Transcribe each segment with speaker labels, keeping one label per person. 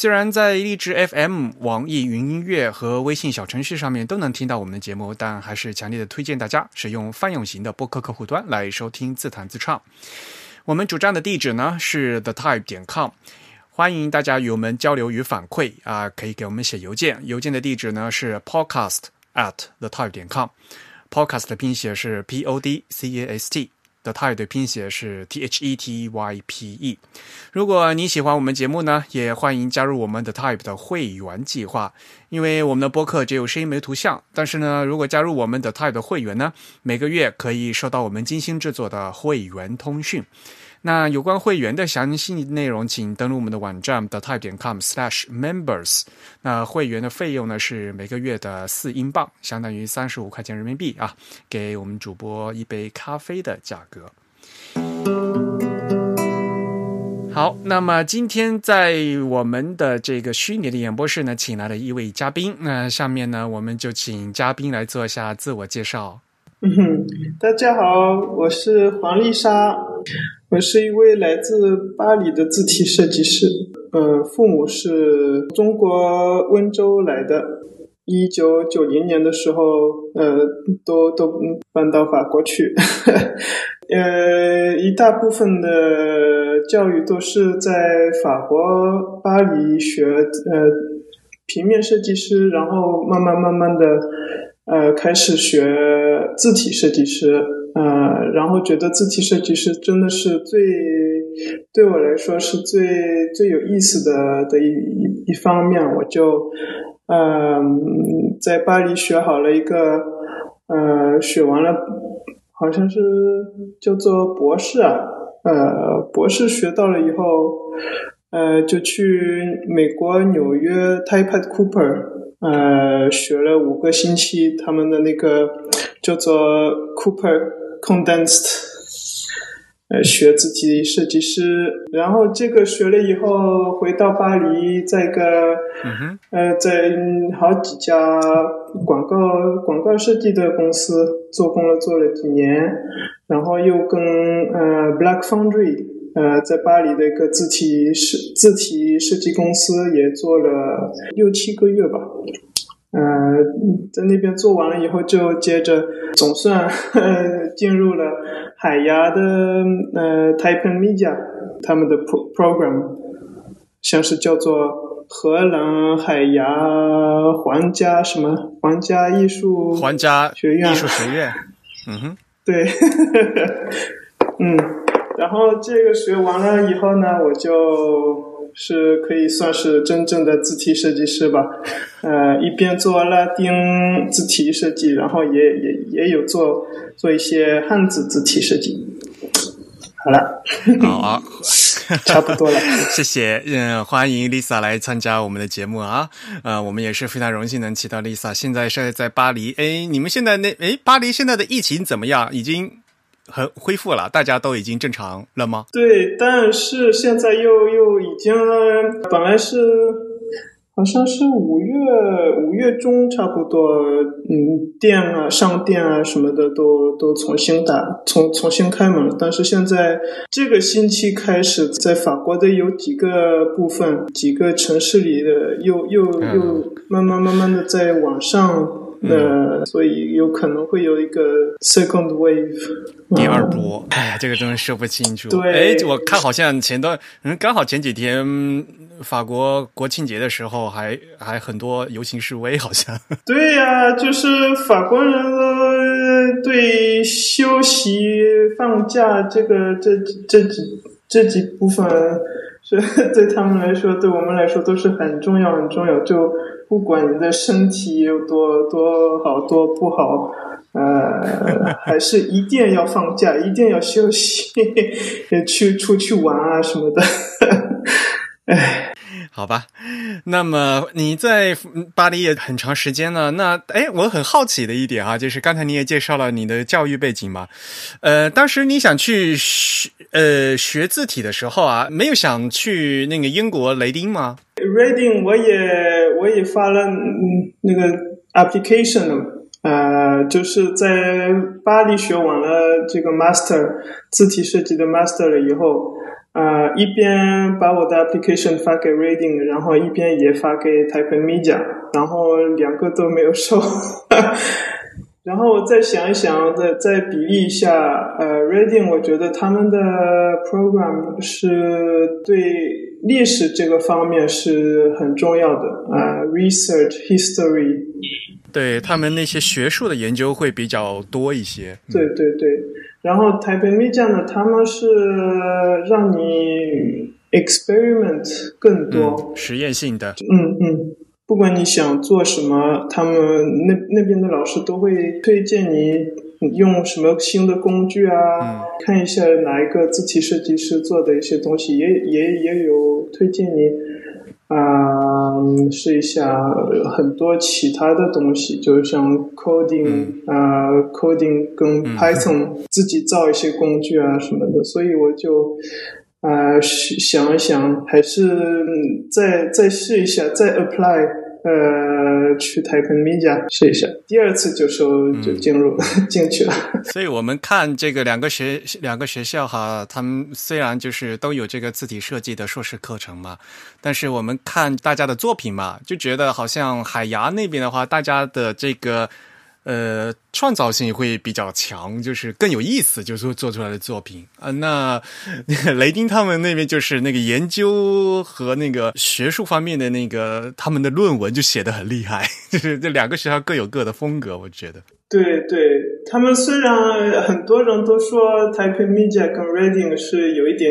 Speaker 1: 虽然在荔枝 FM、网易云音乐和微信小程序上面都能听到我们的节目，但还是强烈的推荐大家使用泛用型的播客客户端来收听自弹自唱。我们主站的地址呢是 thetype 点 com，欢迎大家与我们交流与反馈啊，可以给我们写邮件，邮件的地址呢是 podcast at thetype 点 com，podcast 的拼写是 p o d c a s t。的 type 的拼写是 t h e t y p e。如果你喜欢我们节目呢，也欢迎加入我们的 type 的会员计划。因为我们的播客只有声音没图像，但是呢，如果加入我们的 type 的会员呢，每个月可以收到我们精心制作的会员通讯。那有关会员的详细内容，请登录我们的网站 the type 点 com/slash/members。那会员的费用呢是每个月的四英镑，相当于三十五块钱人民币啊，给我们主播一杯咖啡的价格。好，那么今天在我们的这个虚拟的演播室呢，请来了一位嘉宾。那下面呢，我们就请嘉宾来做一下自我介绍。
Speaker 2: 嗯哼，大家好，我是黄丽莎。我是一位来自巴黎的字体设计师，呃，父母是中国温州来的，一九九零年的时候，呃，都都搬到法国去，呃，一大部分的教育都是在法国巴黎学，呃，平面设计师，然后慢慢慢慢的，呃，开始学字体设计师。呃，然后觉得字体设计师真的是最对我来说是最最有意思的的一一方面，我就呃在巴黎学好了一个呃学完了，好像是叫做博士啊，呃博士学到了以后，呃就去美国纽约 Type Cooper 呃学了五个星期他们的那个叫做 Cooper。Condensed，呃，学字体设计师，然后这个学了以后，回到巴黎，在一个，呃，在好几家广告广告设计的公司做工了，做了几年，然后又跟呃 Black Foundry，呃，在巴黎的一个字体设字体设计公司也做了六七个月吧。呃，在那边做完了以后，就接着总算 进入了海牙的呃 Type Media 他们的 pro program，像是叫做荷兰海牙皇家什么皇家艺术
Speaker 1: 皇家
Speaker 2: 学院
Speaker 1: 艺术学院，嗯哼，
Speaker 2: 对，嗯，然后这个学完了以后呢，我就。是可以算是真正的字体设计师吧，呃，一边做拉丁字体设计，然后也也也有做做一些汉字字体设计。好了，
Speaker 1: 好啊，
Speaker 2: 差不多了，
Speaker 1: 谢谢，嗯，欢迎 Lisa 来参加我们的节目啊，呃，我们也是非常荣幸能请到 Lisa，现在是在巴黎，哎，你们现在那，哎，巴黎现在的疫情怎么样？已经？很恢复了，大家都已经正常了吗？
Speaker 2: 对，但是现在又又已经，本来是好像是五月五月中差不多，嗯，店啊、商店啊什么的都都重新打，重重新开门了。但是现在这个星期开始，在法国的有几个部分、几个城市里的，又又又慢慢慢慢的在往上。呃，所以有可能会有一个 second wave
Speaker 1: 第二波。哎呀，这个真的说不清楚。
Speaker 2: 对，
Speaker 1: 哎，我看好像前段，嗯，刚好前几天法国国庆节的时候，还还很多游行示威，好像。
Speaker 2: 对呀，就是法国人对休息放假这个这这几这几部分，是对他们来说，对我们来说都是很重要很重要。就不管你的身体有多多好多不好，呃，还是一定要放假，一定要休息，去出去玩啊什么的。哎，
Speaker 1: 好吧，那么你在巴黎也很长时间了，那哎，我很好奇的一点啊，就是刚才你也介绍了你的教育背景嘛，呃，当时你想去学呃学字体的时候啊，没有想去那个英国雷丁吗
Speaker 2: ？Reading 我也我也发了那个 application，呃，就是在巴黎学完了这个 master 字体设计的 master 了以后。啊，一边把我的 application 发给 Reading，然后一边也发给 Type Media，然后两个都没有收。然后我再想一想，再再比例一下，呃，Reading 我觉得他们的 program 是对历史这个方面是很重要的啊，research history，
Speaker 1: 对他们那些学术的研究会比较多一些。
Speaker 2: 对对对。然后 Type Media 呢，他们是让你 experiment 更多，
Speaker 1: 实验性的。
Speaker 2: 嗯嗯，不管你想做什么，他们那那边的老师都会推荐你用什么新的工具啊，看一下哪一个字体设计师做的一些东西，也也也有推荐你。啊，试一下很多其他的东西，就像 coding 啊，coding 跟 Python 自己造一些工具啊什么的，所以我就啊想一想，还是再再试一下，再 apply。呃，去 Type Media 试一下，第二次就收就进入 进去了。
Speaker 1: 所以我们看这个两个学两个学校哈，他们虽然就是都有这个字体设计的硕士课程嘛，但是我们看大家的作品嘛，就觉得好像海牙那边的话，大家的这个。呃，创造性会比较强，就是更有意思，就是做出来的作品啊。那雷丁他们那边就是那个研究和那个学术方面的那个他们的论文就写的很厉害，就是这两个学校各有各的风格，我觉得。
Speaker 2: 对对，他们虽然很多人都说 Type Media 跟 Reading 是有一点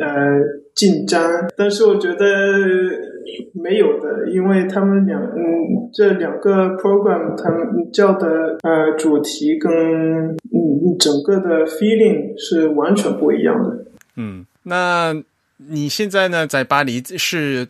Speaker 2: 呃竞争，但是我觉得。没有的，因为他们两嗯这两个 program 他们叫的呃主题跟嗯整个的 feeling 是完全不一样的。
Speaker 1: 嗯，那你现在呢在巴黎是？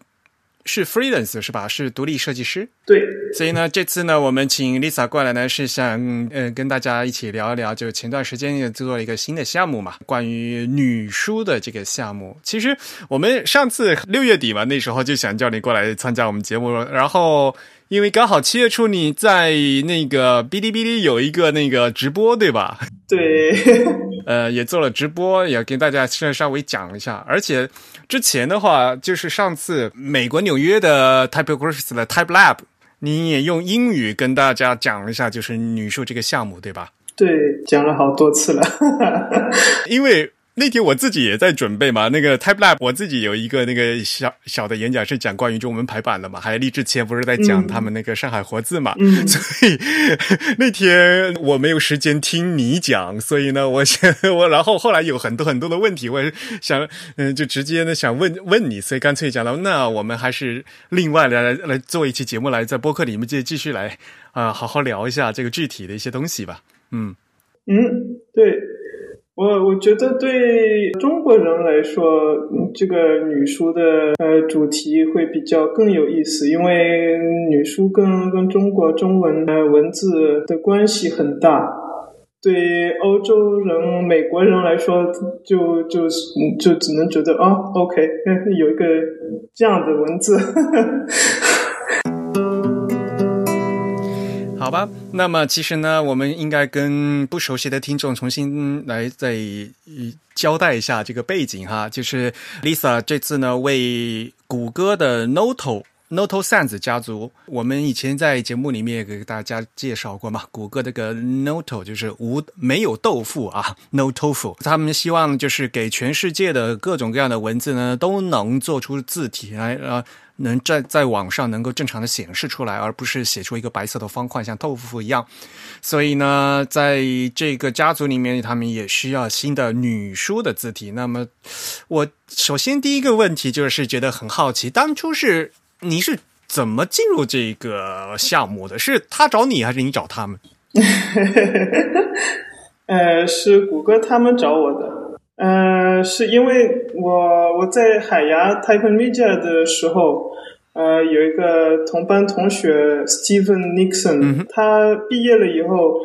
Speaker 1: 是 freelance 是吧？是独立设计师。
Speaker 2: 对，
Speaker 1: 所以呢，这次呢，我们请 Lisa 过来呢，是想呃跟大家一起聊一聊，就前段时间也做了一个新的项目嘛，关于女书的这个项目。其实我们上次六月底嘛，那时候就想叫你过来参加我们节目，然后。因为刚好七月初你在那个哔哩哔哩有一个那个直播，对吧？
Speaker 2: 对，
Speaker 1: 呃，也做了直播，也跟大家稍稍微讲一下。而且之前的话，就是上次美国纽约的 Typographics 的 Type Lab，你也用英语跟大家讲了一下，就是女术这个项目，对吧？
Speaker 2: 对，讲了好多次了，
Speaker 1: 因为。那天我自己也在准备嘛，那个 Type Lab 我自己有一个那个小小的演讲是讲关于中文排版的嘛，还有励志前不是在讲他们那个上海活字嘛，所以那天我没有时间听你讲，所以呢，我想我然后后来有很多很多的问题，我想嗯就直接呢想问问你，所以干脆讲了，那我们还是另外来来做一期节目来在播客里面继继续来啊好好聊一下这个具体的一些东西吧，
Speaker 2: 嗯。嗯对。我我觉得对中国人来说，这个女书的呃主题会比较更有意思，因为女书跟跟中国中文的文字的关系很大。对欧洲人、美国人来说，就就就只能觉得啊，OK，有一个这样的文字。
Speaker 1: 好吧，那么其实呢，我们应该跟不熟悉的听众重新来再交代一下这个背景哈，就是 Lisa 这次呢为谷歌的 Noto Noto Sans 家族，我们以前在节目里面给大家介绍过嘛，谷歌这个 Noto 就是无没有豆腐啊，No Tofu，他们希望就是给全世界的各种各样的文字呢都能做出字体来啊。能在在网上能够正常的显示出来，而不是写出一个白色的方块，像豆腐一样。所以呢，在这个家族里面，他们也需要新的女书的字体。那么，我首先第一个问题就是觉得很好奇，当初是你是怎么进入这个项目的？是他找你，还是你找他们？
Speaker 2: 呃，是谷歌他们找我的。呃，是因为我我在海牙 Type Media 的时候，呃，有一个同班同学 Steven Nixon，他毕业了以后。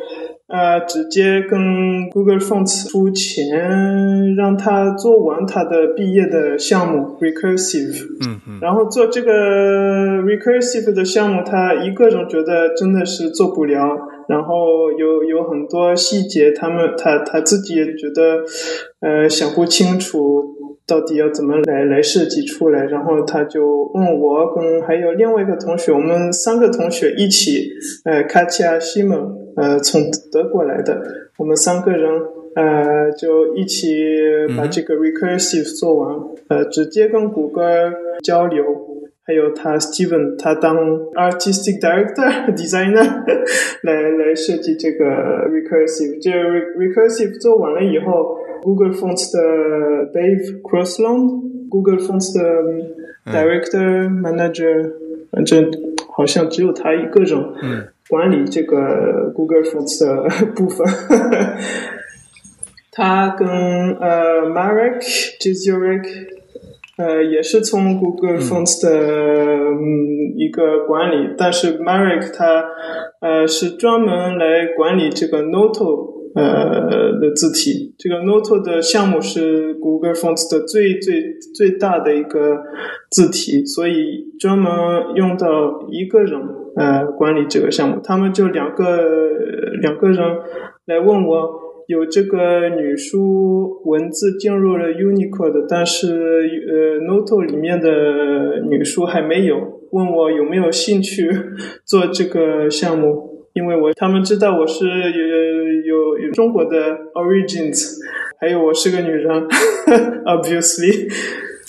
Speaker 2: 呃，直接跟 Google Fonts 出钱，让他做完他的毕业的项目 Recursive。
Speaker 1: 嗯嗯。
Speaker 2: 然后做这个 Recursive 的项目，他一个人觉得真的是做不了，然后有有很多细节，他们他他自己也觉得呃想不清楚。到底要怎么来来设计出来？然后他就问我跟还有另外一个同学，我们三个同学一起，呃，卡奇亚西蒙，呃，从德国来的，我们三个人，呃，就一起把这个 recursive 做完，呃，直接跟谷歌交流，还有他 Steven，他当 artistic director designer 来来设计这个 recursive，这 recursive 做完了以后。Google Fonts 的 Dave Crossland，Google Fonts 的 Director Manager，反正好像只有他一个人管理这个 Google Fonts 的部分。他跟呃 Marek Jezurek，呃也是从 Google Fonts 的嗯一个管理，但是 Marek 他呃是专门来管理这个 Noto。呃的字体，这个 Note 的项目是 Google Fonts 的最最最大的一个字体，所以专门用到一个人呃管理这个项目。他们就两个两个人来问我，有这个女书文字进入了 Unicode，但是呃 Note 里面的女书还没有，问我有没有兴趣做这个项目。因为我他们知道我是有有有中国的 origins，还有我是个女人，obviously，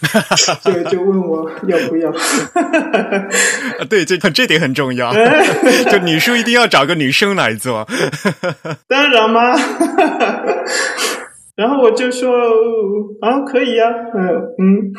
Speaker 2: 就就问我要不要？
Speaker 1: 对，这这点很重要，就女生一定要找个女生来做。
Speaker 2: 当然嘛，然后我就说啊，可以呀，嗯嗯。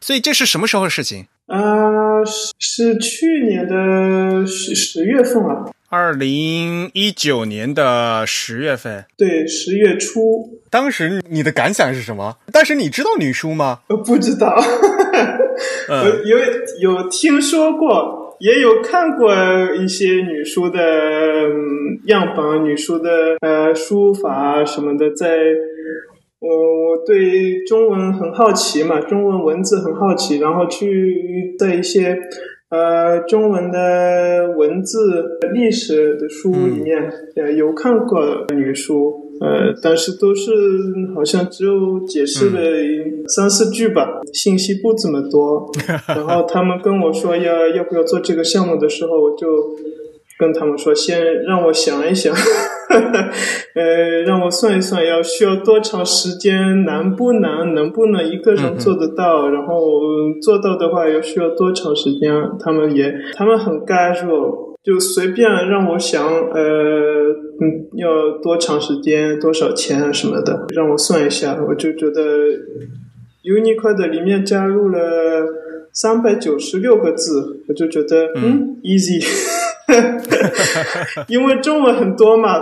Speaker 1: 所以这是什么时候的事情？
Speaker 2: 啊，是是去年的十十月份啊。
Speaker 1: 二零一九年的十月份，
Speaker 2: 对，十月初。
Speaker 1: 当时你的感想是什么？当时你知道女书吗？
Speaker 2: 呃，不知道，我有有听说过，也有看过一些女书的样本，女书的呃书法什么的。在我我对中文很好奇嘛，中文文字很好奇，然后去在一些。呃，中文的文字历史的书里面，呃，有看过女书，呃，但是都是好像只有解释了三四句吧，信息不怎么多。然后他们跟我说要要不要做这个项目的时候，我就。跟他们说，先让我想一想，呃，让我算一算，要需要多长时间，难不难，能不能一个人做得到？然后做到的话，要需要多长时间？他们也，他们很干弱，就随便让我想，呃，嗯，要多长时间，多少钱什么的，让我算一下，我就觉得 Unicode 里面加入了三百九十六个字，我就觉得嗯，easy。因为中文很多嘛，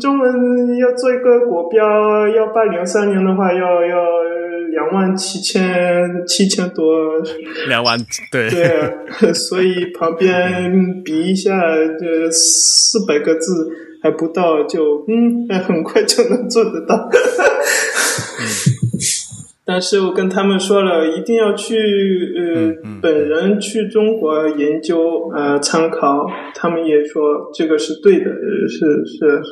Speaker 2: 中文要做一个国标，幺八零三年的话，要要两万七千七千多，
Speaker 1: 两万对
Speaker 2: 对，所以旁边比一下，这四百个字还不到，就嗯，很快就能做得到。但是我跟他们说了，一定要去呃本人去中国研究呃参考，他们也说这个是对的，是是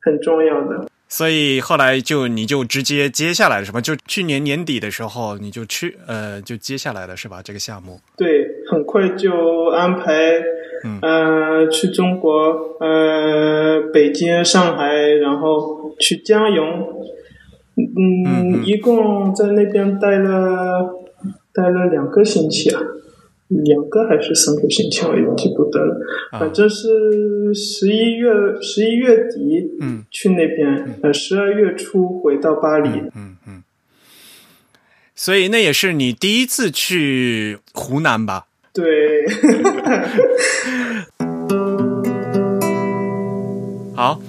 Speaker 2: 很重要的。
Speaker 1: 所以后来就你就直接接下来了，是吧？就去年年底的时候你就去呃就接下来了，是吧？这个项目
Speaker 2: 对，很快就安排呃去中国呃北京、上海，然后去江永。嗯，一共在那边待了待了两个星期啊，两个还是三个星期，我也记不得了。反正是十一月十一月底嗯去那边，呃，十二月初回到巴黎。
Speaker 1: 嗯嗯。所以那也是你第一次去湖南吧？
Speaker 2: 对。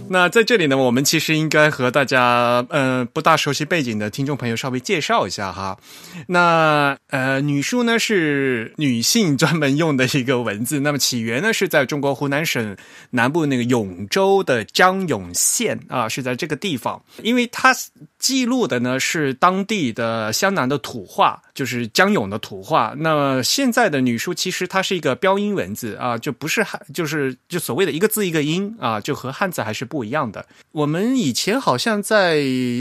Speaker 1: 那在这里呢，我们其实应该和大家呃不大熟悉背景的听众朋友稍微介绍一下哈。那呃，女书呢是女性专门用的一个文字，那么起源呢是在中国湖南省南部那个永州的江永县啊，是在这个地方，因为它记录的呢是当地的湘南的土话，就是江永的土话。那现在的女书其实它是一个标音文字啊，就不是汉，就是就所谓的一个字一个音啊，就和汉字还是不不一样的。我们以前好像在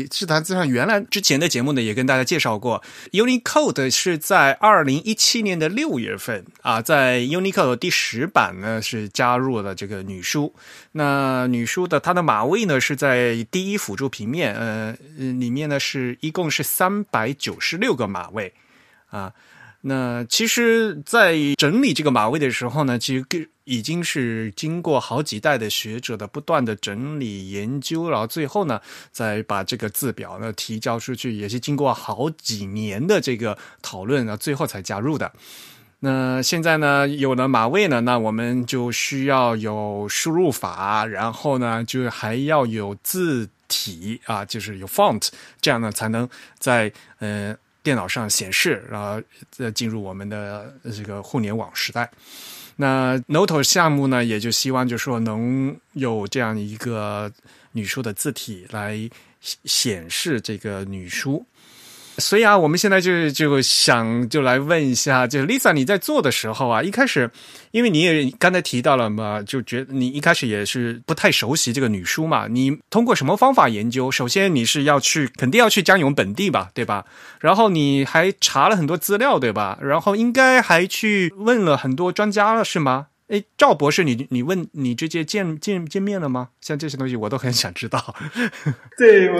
Speaker 1: 智坛字上原来之前的节目呢，也跟大家介绍过，Unicode 是在二零一七年的六月份啊，在 Unicode 第十版呢是加入了这个女书。那女书的它的码位呢是在第一辅助平面，呃，里面呢是一共是三百九十六个码位啊。那其实，在整理这个码位的时候呢，其实已经是经过好几代的学者的不断的整理研究，然后最后呢，再把这个字表呢提交出去，也是经过好几年的这个讨论，然后最后才加入的。那现在呢，有了码位呢，那我们就需要有输入法，然后呢，就还要有字体啊，就是有 font，这样呢，才能在呃。电脑上显示，然后再进入我们的这个互联网时代。那 Noto 项目呢，也就希望就说能有这样一个女书的字体来显示这个女书。所以啊，我们现在就就想就来问一下，就是 Lisa，你在做的时候啊，一开始，因为你也刚才提到了嘛，就觉得你一开始也是不太熟悉这个女书嘛，你通过什么方法研究？首先你是要去，肯定要去江永本地吧，对吧？然后你还查了很多资料，对吧？然后应该还去问了很多专家了，是吗？哎，赵博士，你你问你直接见见见面了吗？像这些东西我都很想知道。
Speaker 2: 对，我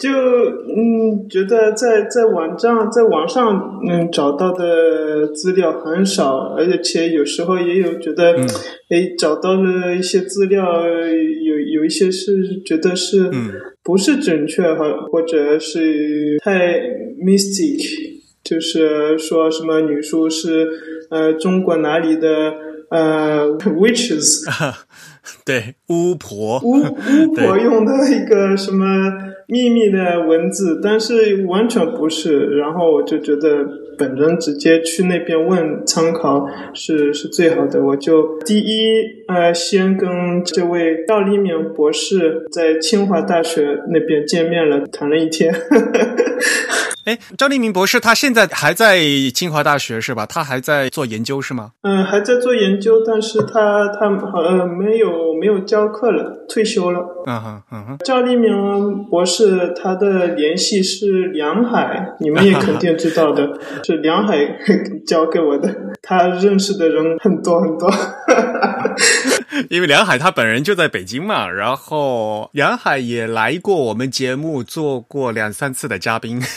Speaker 2: 就嗯觉得在在网站在网上嗯找到的资料很少，而且有时候也有觉得哎找到了一些资料，有有一些是觉得是不是准确哈，或者是太 mystic，就是说什么女书是呃中国哪里的。呃，witches，
Speaker 1: 对，巫婆，
Speaker 2: 巫 巫婆用的一个什么秘密的文字，但是完全不是。然后我就觉得本人直接去那边问参考是是最好的。我就第一呃，先跟这位赵立明博士在清华大学那边见面了，谈了一天。
Speaker 1: 哎，赵立明博士他现在还在清华大学是吧？他还在做研究是吗？
Speaker 2: 嗯，还在做研究，但是他他呃没有没有教课了，退休了。
Speaker 1: 嗯哼嗯哼。
Speaker 2: 赵立明博士他的联系是梁海，你们也肯定知道的，是梁海教给我的。他认识的人很多很多。
Speaker 1: 因为梁海他本人就在北京嘛，然后梁海也来过我们节目做过两三次的嘉宾。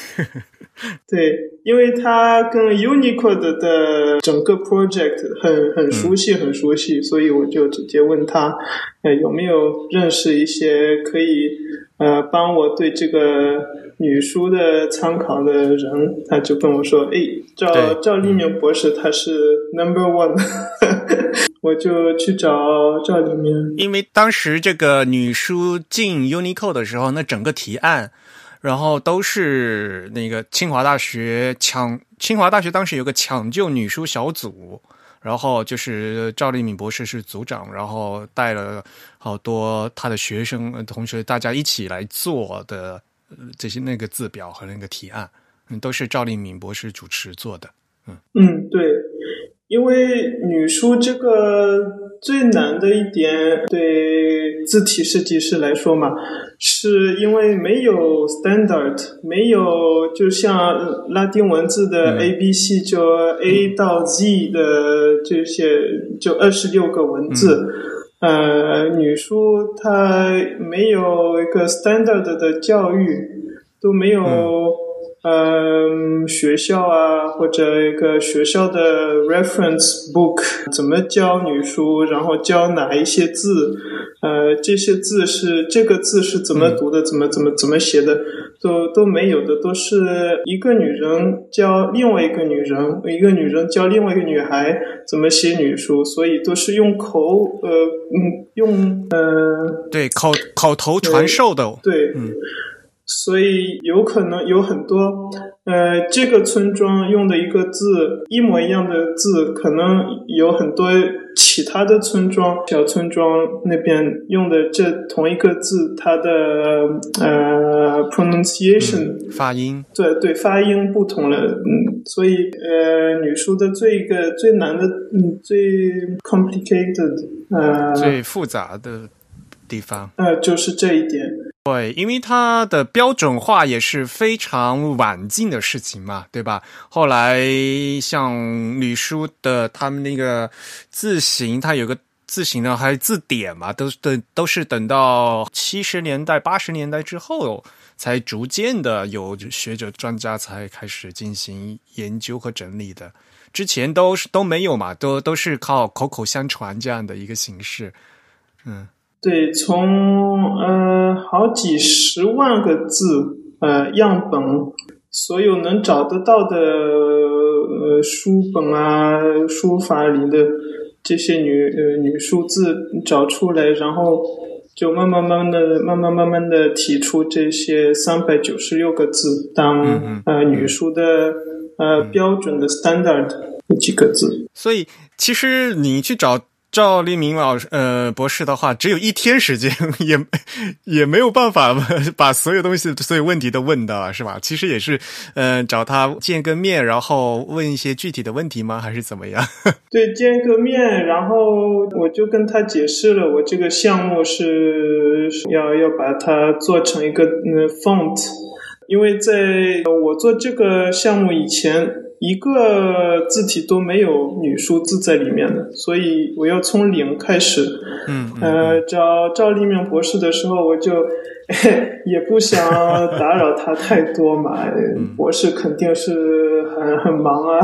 Speaker 2: 对，因为他跟 Unicode 的整个 project 很很熟悉，很熟悉，所以我就直接问他，呃，有没有认识一些可以呃帮我对这个女书的参考的人？他就跟我说，哎，赵赵立明博士他是 number one，我就去找赵立明。
Speaker 1: 因为当时这个女书进 Unicode 的时候，那整个提案。然后都是那个清华大学抢，清华大学当时有个抢救女书小组，然后就是赵立敏博士是组长，然后带了好多他的学生同学，大家一起来做的这些那个字表和那个提案，嗯，都是赵立敏博士主持做的，
Speaker 2: 嗯嗯，对，因为女书这个。最难的一点，对字体设计师来说嘛，是因为没有 standard，没有就像拉丁文字的 A B C，就 A 到 Z 的这些，就二十六个文字。呃，女书它没有一个 standard 的教育，都没有。嗯，学校啊，或者一个学校的 reference book，怎么教女书，然后教哪一些字，呃，这些字是这个字是怎么读的，怎么怎么怎么写的，都都没有的，都是一个女人教另外一个女人，一个女人教另外一个女孩，怎么写女书，所以都是用口呃嗯用呃
Speaker 1: 对口口头传授的，
Speaker 2: 对，
Speaker 1: 嗯。
Speaker 2: 所以有可能有很多呃这个村庄用的一个字一模一样的字，可能有很多其他的村庄小村庄那边用的这同一个字，它的呃 pronunciation、
Speaker 1: 发音
Speaker 2: 对对，发音不同了，嗯，所以呃，你说的最一个最难的，嗯，最 complicated，呃，
Speaker 1: 最复杂的地方。
Speaker 2: 呃，就是这一点。
Speaker 1: 对，因为它的标准化也是非常晚近的事情嘛，对吧？后来像吕书的他们那个字形，它有个字形呢，还有字典嘛，都等都是等到七十年代、八十年代之后，才逐渐的有学者专家才开始进行研究和整理的。之前都是都没有嘛，都都是靠口口相传这样的一个形式。嗯。
Speaker 2: 对，从呃好几十万个字呃样本，所有能找得到的呃书本啊书法里的这些女呃女数字找出来，然后就慢慢慢慢的慢慢慢慢的提出这些三百九十六个字当呃女书的呃标准的 standard 几个字。
Speaker 1: 所以其实你去找。赵立明老师，呃，博士的话，只有一天时间，也 也没有办法把所有东西、所有问题都问到，是吧？其实也是，呃，找他见个面，然后问一些具体的问题吗？还是怎么样？
Speaker 2: 对，见个面，然后我就跟他解释了，我这个项目是要要把它做成一个嗯 font，因为在我做这个项目以前。一个字体都没有女数字在里面的，所以我要从零开始。
Speaker 1: 嗯，
Speaker 2: 呃，找赵立明博士的时候，我就 也不想打扰他太多嘛。博士肯定是很很忙啊。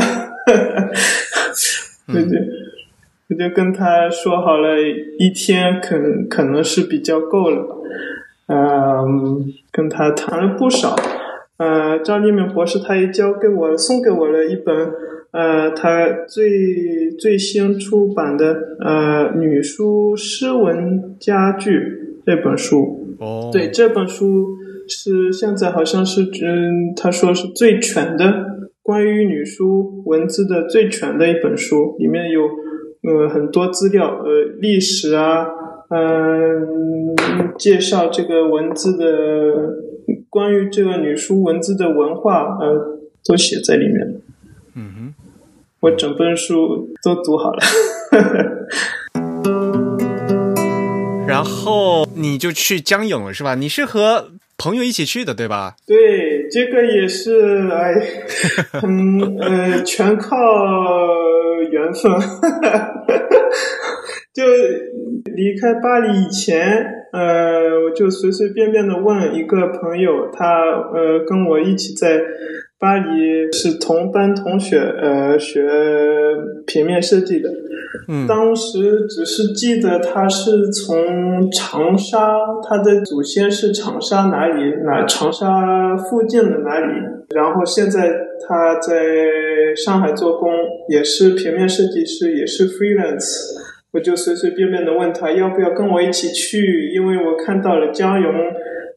Speaker 2: 对对，我就跟他说好了，一天可可能是比较够了。嗯，跟他谈了不少。呃，赵立明博士他也交给我送给我了一本，呃，他最最新出版的呃女书诗文佳句这本书。
Speaker 1: 哦，
Speaker 2: 对，这本书是现在好像是嗯，他说是最全的关于女书文字的最全的一本书，里面有呃很多资料，呃，历史啊，嗯，介绍这个文字的。关于这个女书文字的文化，呃，都写在里面。
Speaker 1: 嗯哼，
Speaker 2: 我整本书都读好了。
Speaker 1: 然后你就去江永了，是吧？你是和朋友一起去的，对吧？
Speaker 2: 对，这个也是，哎，嗯呃，全靠缘分。就离开巴黎以前。呃，我就随随便便的问一个朋友，他呃跟我一起在巴黎是同班同学，呃学平面设计的。
Speaker 1: 嗯，
Speaker 2: 当时只是记得他是从长沙，他的祖先是长沙哪里？哪长沙附近的哪里？然后现在他在上海做工，也是平面设计师，也是 freelance。我就随随便便的问他要不要跟我一起去，因为我看到了江永，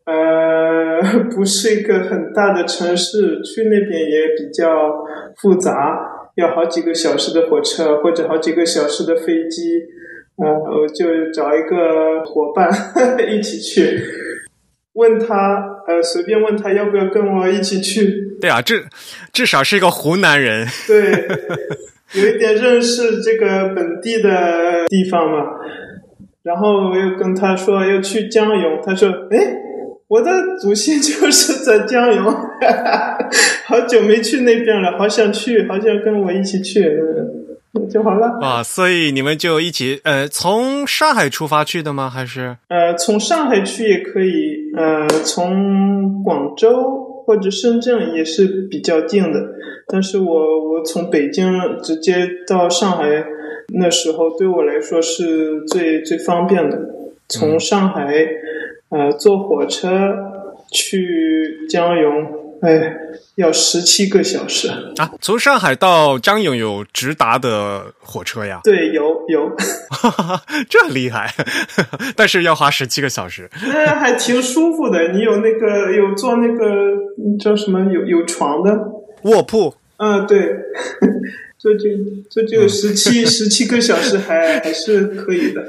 Speaker 2: 呃，不是一个很大的城市，去那边也比较复杂，要好几个小时的火车或者好几个小时的飞机，呃，我就找一个伙伴 一起去，问他，呃，随便问他要不要跟我一起去。
Speaker 1: 对啊，至至少是一个湖南人。
Speaker 2: 对。有一点认识这个本地的地方嘛，然后我又跟他说要去江油，他说：“哎，我的祖先就是在江油，好久没去那边了，好想去，好想跟我一起去，就好了。”
Speaker 1: 啊，所以你们就一起呃，从上海出发去的吗？还是
Speaker 2: 呃，从上海去也可以，呃，从广州。或者深圳也是比较近的，但是我我从北京直接到上海，那时候对我来说是最最方便的。从上海，呃，坐火车去江永，哎，要十七个小时
Speaker 1: 啊！从上海到江永有直达的火车呀？
Speaker 2: 对，有有，
Speaker 1: 这厉害，但是要花十七个小时。
Speaker 2: 那还挺舒服的，你有那个有坐那个叫什么有有床的
Speaker 1: 卧铺？
Speaker 2: 嗯，对，这就这就十七十七个小时还还是可以的。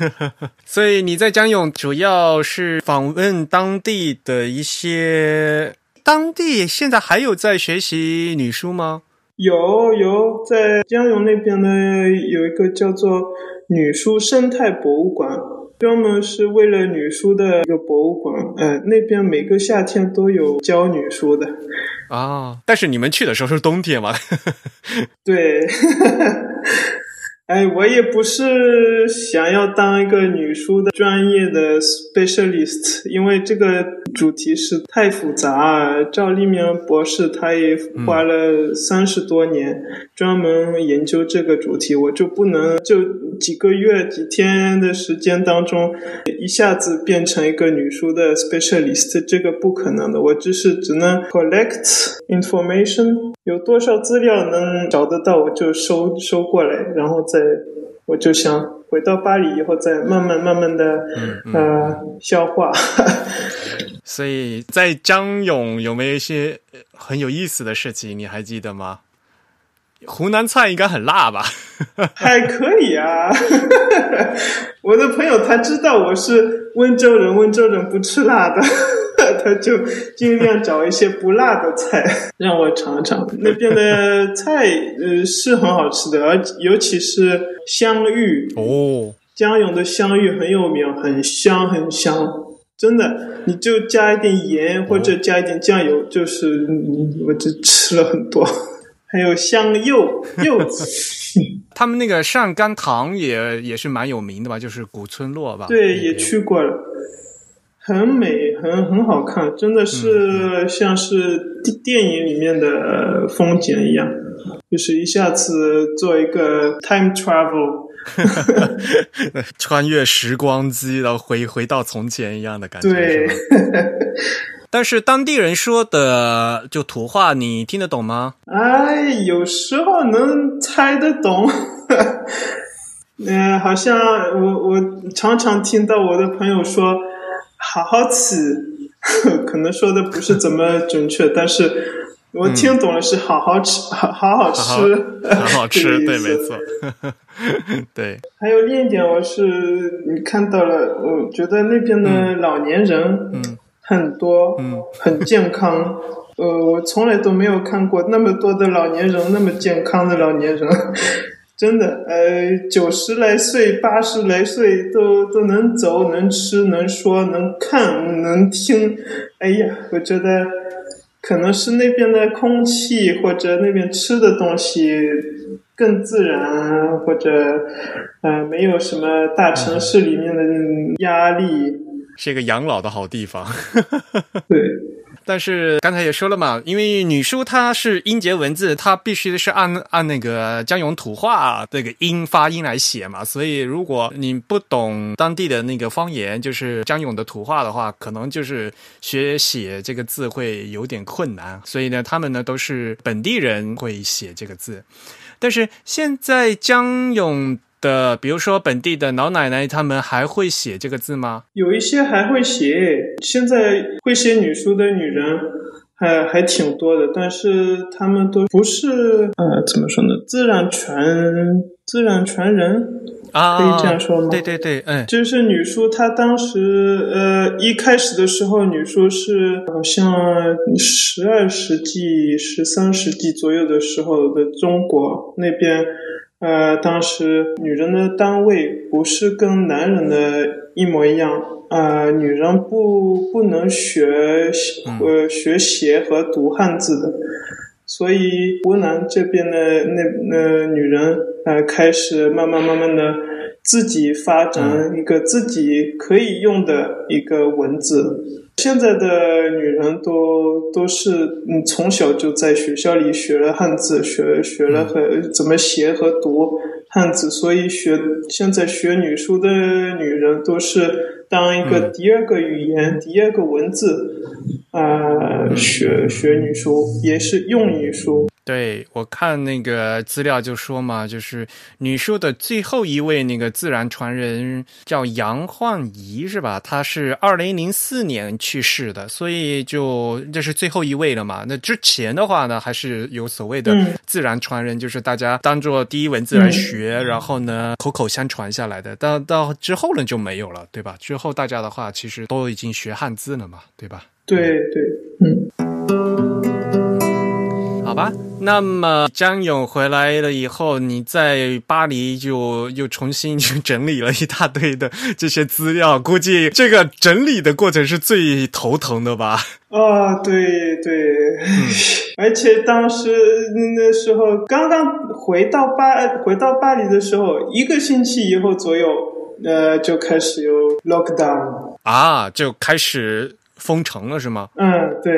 Speaker 1: 所以你在江永主要是访问当地的一些当地，现在还有在学习女书吗？
Speaker 2: 有有，在江永那边呢，有一个叫做女书生态博物馆，专门是为了女书的一个博物馆。嗯，那边每个夏天都有教女书的
Speaker 1: 啊。但是你们去的时候是冬天嘛？
Speaker 2: 对。哎，我也不是想要当一个女书的专业的 specialist，因为这个主题是太复杂。赵立明博士他也花了三十多年专门研究这个主题，我就不能就几个月、几天的时间当中一下子变成一个女书的 specialist，这个不可能的。我只是只能 collect information，有多少资料能找得到，我就收收过来，然后再。我就想回到巴黎以后，再慢慢慢慢的呃消化。
Speaker 1: 所以在张勇有没有一些很有意思的事情？你还记得吗？湖南菜应该很辣吧？
Speaker 2: 还可以啊。我的朋友他知道我是温州人，温州人不吃辣的。他就尽量找一些不辣的菜 让我尝尝。那边的菜呃是很好吃的，而尤其是香芋
Speaker 1: 哦，
Speaker 2: 江永的香芋很有名，很香很香，真的。你就加一点盐或者加一点酱油，就是我就吃了很多。还有香柚柚子，
Speaker 1: 他们那个上甘堂也也是蛮有名的吧？就是古村落吧？
Speaker 2: 对，也去过了。很美，很很好看，真的是像是电影里面的风景一样，就是一下子做一个 time travel，
Speaker 1: 穿越时光机，然后回回到从前一样的感觉。
Speaker 2: 对，
Speaker 1: 但是当地人说的就土话，你听得懂吗？
Speaker 2: 哎，有时候能猜得懂。嗯，好像我我常常听到我的朋友说。好好吃，可能说的不是怎么准确，但是我听懂了是好好吃，好好好吃，
Speaker 1: 好好吃，对，没错，对。
Speaker 2: 还有另一点，我是你看到了，我觉得那边的老年人
Speaker 1: 嗯。
Speaker 2: 很多，
Speaker 1: 嗯。
Speaker 2: 很健康，呃，我从来都没有看过那么多的老年人那么健康的老年人。真的，呃，九十来岁、八十来岁都都能走、能吃、能说、能看、能听。哎呀，我觉得可能是那边的空气或者那边吃的东西更自然，或者呃，没有什么大城市里面的压力，
Speaker 1: 是一个养老的好地方。
Speaker 2: 对。
Speaker 1: 但是刚才也说了嘛，因为女书它是音节文字，它必须是按按那个江永土话这个音发音来写嘛，所以如果你不懂当地的那个方言，就是江永的土话的话，可能就是学写这个字会有点困难。所以呢，他们呢都是本地人会写这个字，但是现在江永。的，比如说本地的老奶奶，他们还会写这个字吗？
Speaker 2: 有一些还会写，现在会写女书的女人还还挺多的，但是他们都不是呃，怎么说呢？自然传自然传人
Speaker 1: 啊，
Speaker 2: 可以这样说吗？
Speaker 1: 对对对，嗯，
Speaker 2: 就是女书，她当时呃一开始的时候，女书是好像十二世纪、十三世纪左右的时候的中国那边。呃，当时女人的单位不是跟男人的一模一样，呃，女人不不能学呃学写和读汉字的，所以湖南这边的那那女人呃开始慢慢慢慢的自己发展一个自己可以用的一个文字。现在的女人都都是嗯，从小就在学校里学了汉字，学学了和怎么写和读汉字，所以学现在学女书的女人都是当一个第二个语言、第二个文字，啊，学学女书也是用女书。
Speaker 1: 对，我看那个资料就说嘛，就是女书的最后一位那个自然传人叫杨焕仪，是吧？她是二零零四年去世的，所以就这是最后一位了嘛。那之前的话呢，还是有所谓的自然传人，就是大家当做第一文字来学，然后呢口口相传下来的。到到之后呢就没有了，对吧？之后大家的话其实都已经学汉字了嘛，对吧？
Speaker 2: 对对，嗯。
Speaker 1: 好吧，那么张勇回来了以后，你在巴黎就又重新去整理了一大堆的这些资料，估计这个整理的过程是最头疼的吧？
Speaker 2: 啊，对对，而且当时那时候刚刚回到巴回到巴黎的时候，一个星期以后左右，呃，就开始有 lockdown
Speaker 1: 啊，就开始。封城了是吗？
Speaker 2: 嗯，对，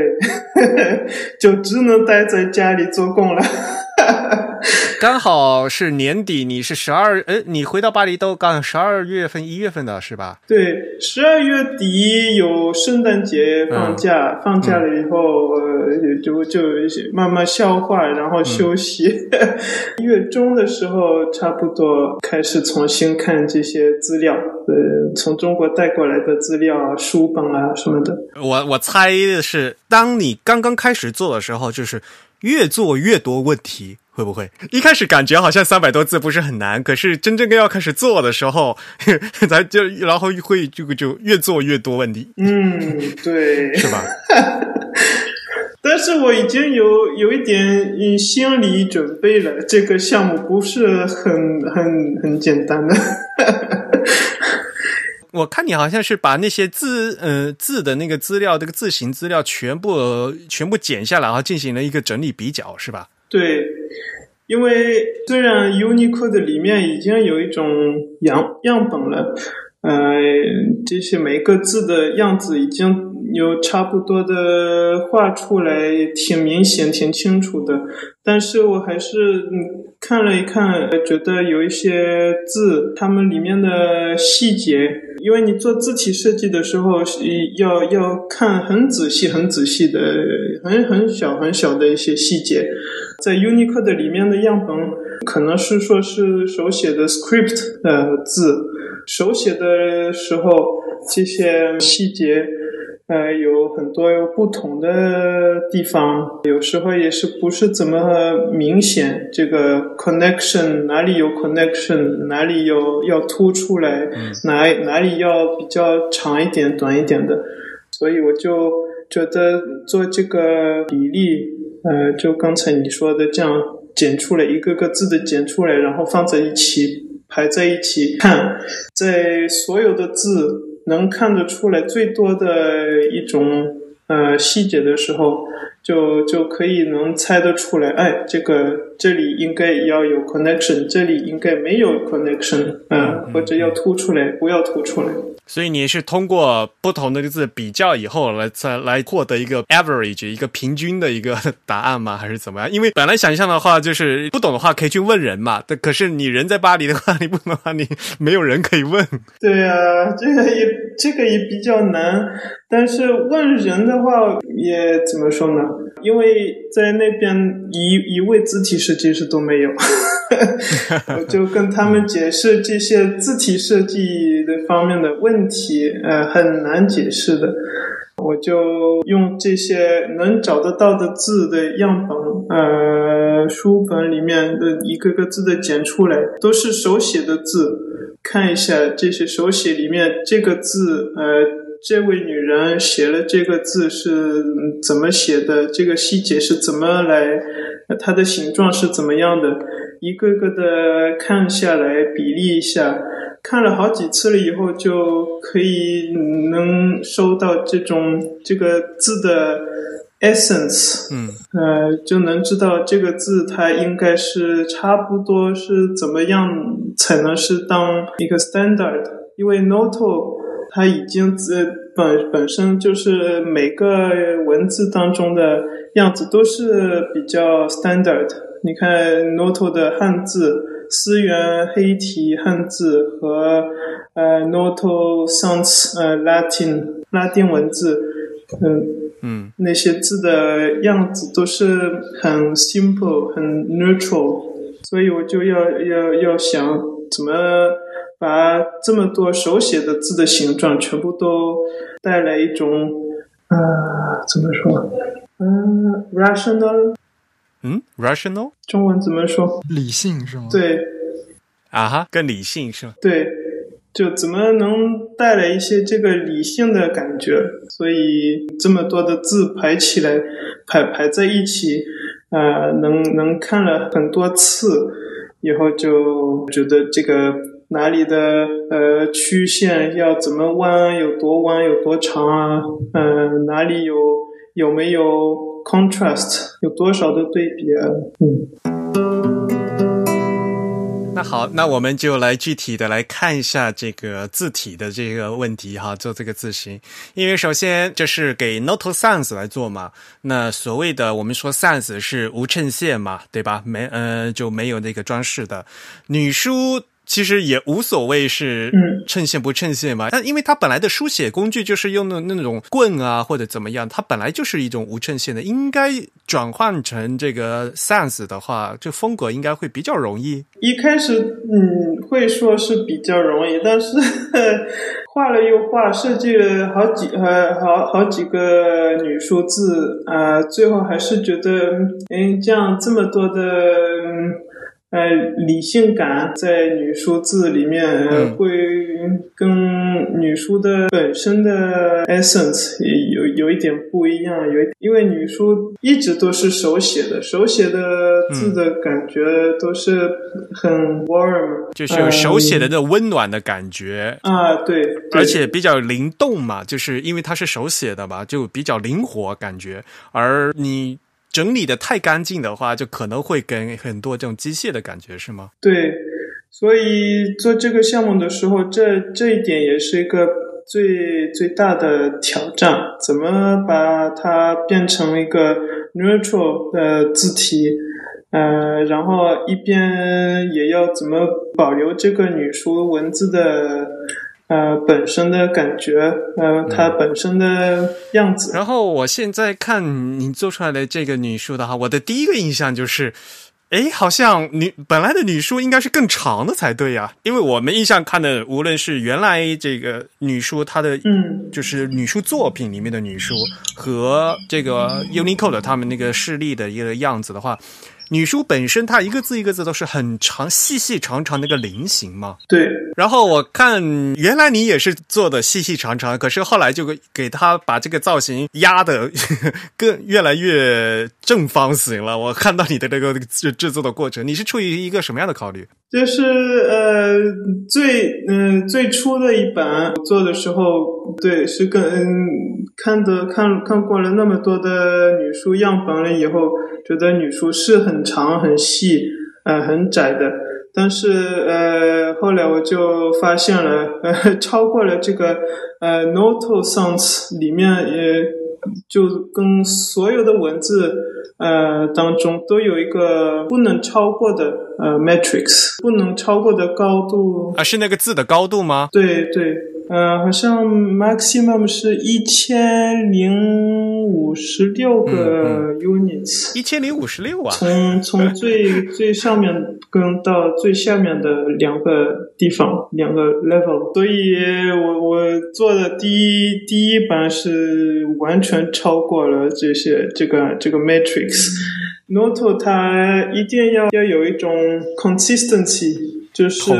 Speaker 2: 就只能待在家里做工了。
Speaker 1: 刚好是年底，你是十二，呃，你回到巴黎都刚十二月份、一月份的是吧？
Speaker 2: 对，十二月底有圣诞节放假，放假了以后，呃，就就慢慢消化，然后休息。一月中的时候，差不多开始重新看这些资料，呃，从中国带过来的资料啊、书本啊什么的。
Speaker 1: 我我猜的是，当你刚刚开始做的时候，就是越做越多问题。会不会一开始感觉好像三百多字不是很难，可是真正要开始做的时候，咱就然后会这个就越做越多问题。
Speaker 2: 嗯，对，
Speaker 1: 是吧？
Speaker 2: 但是我已经有有一点心理准备了，这个项目不是很很很简单的。
Speaker 1: 我看你好像是把那些字呃字的那个资料，这个字形资料全部全部剪下来，然后进行了一个整理比较，是吧？
Speaker 2: 对，因为虽然 Unicode 里面已经有一种样样本了，呃，这些每个字的样子已经有差不多的画出来，挺明显、挺清楚的。但是我还是看了一看，觉得有一些字，它们里面的细节，因为你做字体设计的时候，要要看很仔细、很仔细的，很很小、很小的一些细节。在 Unicode 里面的样本可能是说是手写的 script 的字，手写的时候这些细节呃有很多有不同的地方，有时候也是不是怎么明显。这个 connection 哪里有 connection，哪里有要突出来，哪哪里要比较长一点、短一点的，所以我就觉得做这个比例。呃，就刚才你说的这样剪出来一个个字的剪出来，然后放在一起排在一起看，在所有的字能看得出来最多的一种呃细节的时候，就就可以能猜得出来，哎，这个这里应该要有 connection，这里应该没有 connection，嗯，或者要突出来，不要突出来。
Speaker 1: 所以你是通过不同的字比较以后来再来获得一个 average 一个平均的一个答案吗？还是怎么样？因为本来想象的话，就是不懂的话可以去问人嘛。但可是你人在巴黎的话，你不懂的话你没有人可以问。
Speaker 2: 对呀，这个也这个也比较难。但是问人的话也怎么说呢？因为在那边一一位字体设计师都没有，我 就跟他们解释这些字体设计的方面的问题，呃，很难解释的。我就用这些能找得到的字的样本，呃，书本里面的一个个字的剪出来，都是手写的字，看一下这些手写里面这个字，呃。这位女人写了这个字是怎么写的？这个细节是怎么来？它的形状是怎么样的？一个个的看下来，比例一下，看了好几次了以后，就可以能收到这种这个字的 essence，
Speaker 1: 嗯，
Speaker 2: 呃，就能知道这个字它应该是差不多是怎么样才能是当一个 standard，因为 Noto。它已经自本本身就是每个文字当中的样子都是比较 standard。你看 Noto 的汉字思源黑体汉字和呃 Noto Sans 呃 Latin 拉丁文字，嗯
Speaker 1: 嗯
Speaker 2: 那些字的样子都是很 simple 很 neutral，所以我就要要要想怎么把这么多手写的字的形状全部都带来一种呃怎么说？嗯，rational
Speaker 1: 嗯，rational
Speaker 2: 中文怎么说？
Speaker 3: 理性是吗？，
Speaker 2: 对
Speaker 1: 啊哈，更理性是吗？
Speaker 2: 对，就怎么能带来一些这个理性的感觉？所以这么多的字排起来，排排在一起，呃，能能看了很多次以后，就觉得这个哪里的呃曲线要怎么弯，有多弯，有多长啊？呃，哪里有有没有 contrast，有多少的对比啊？嗯。
Speaker 1: 那好，那我们就来具体的来看一下这个字体的这个问题哈，做这个字形。因为首先这是给 Noto Sans 来做嘛，那所谓的我们说 Sans 是无衬线嘛，对吧？没呃就没有那个装饰的女书。其实也无所谓是
Speaker 2: 嗯
Speaker 1: 衬线不衬线嘛，但因为它本来的书写工具就是用的那种棍啊或者怎么样，它本来就是一种无衬线的，应该转换成这个 sans 的话，这风格应该会比较容易。
Speaker 2: 一开始，嗯，会说是比较容易，但是 画了又画，设计了好几呃好好几个女数字啊、最后还是觉得，嗯，这样这么多的。嗯呃，理性感在女书字里面、会跟女书的本身的 essence 也有有一点不一样，有一因为女书一直都是手写的，手写的字的感觉都是很 warm，
Speaker 1: 就是有手写的那种温暖的感觉，
Speaker 2: 啊，对，对
Speaker 1: 而且比较灵动嘛，就是因为它是手写的吧，就比较灵活感觉。而你整理的太干净的话，就可能会给很多这种机械的感觉，是吗？
Speaker 2: 对，所以做这个项目的时候，这这一点也是一个最最大的挑战，怎么把它变成一个 neutral 的字体，呃，然后一边也要怎么保留这个女书文字的。呃，本身的感觉，呃，它本身的样子，
Speaker 1: 然后我现在看你做出来的这个女书的话，我的第一个印象就是，哎，好像女本来的女书应该是更长的才对呀、因为我们印象看的，无论是原来这个女书她的
Speaker 2: 嗯，
Speaker 1: 就是女书作品里面的女书和这个 Unicode 他们那个示例的一个样子的话，女书本身它一个字一个字都是很长、细细长长的一个菱形嘛。
Speaker 2: 对，
Speaker 1: 然后我看原来你也是做的细细长长，可是后来就给给他把这个造型压的 更越来越正方形了。我看到你的这个制制作的过程，你是出于一个什么样的考虑？
Speaker 2: 就是呃最嗯、呃、最初的一版做的时候，对，是跟嗯看的看看过了那么多的女书样本了以后，觉得女书是很长很细呃很窄的，但是呃后来我就发现了呃 超过了这个呃 Noto Sans 里面也就跟所有的文字。呃，当中都有一个不能超过的呃 matrix，不能超过的高度。
Speaker 1: 啊，是那个字的高度吗？
Speaker 2: 对对，呃，好像 maximum 是一千零五十六个 units，
Speaker 1: 一千零五十六啊！
Speaker 2: 从从 最最上面跟到最下面的两个地方，两个 level。所以我我做的第一第一版是完全超过了这些这个这个 matrix。Noto 它一定要要有一种 consistency，就是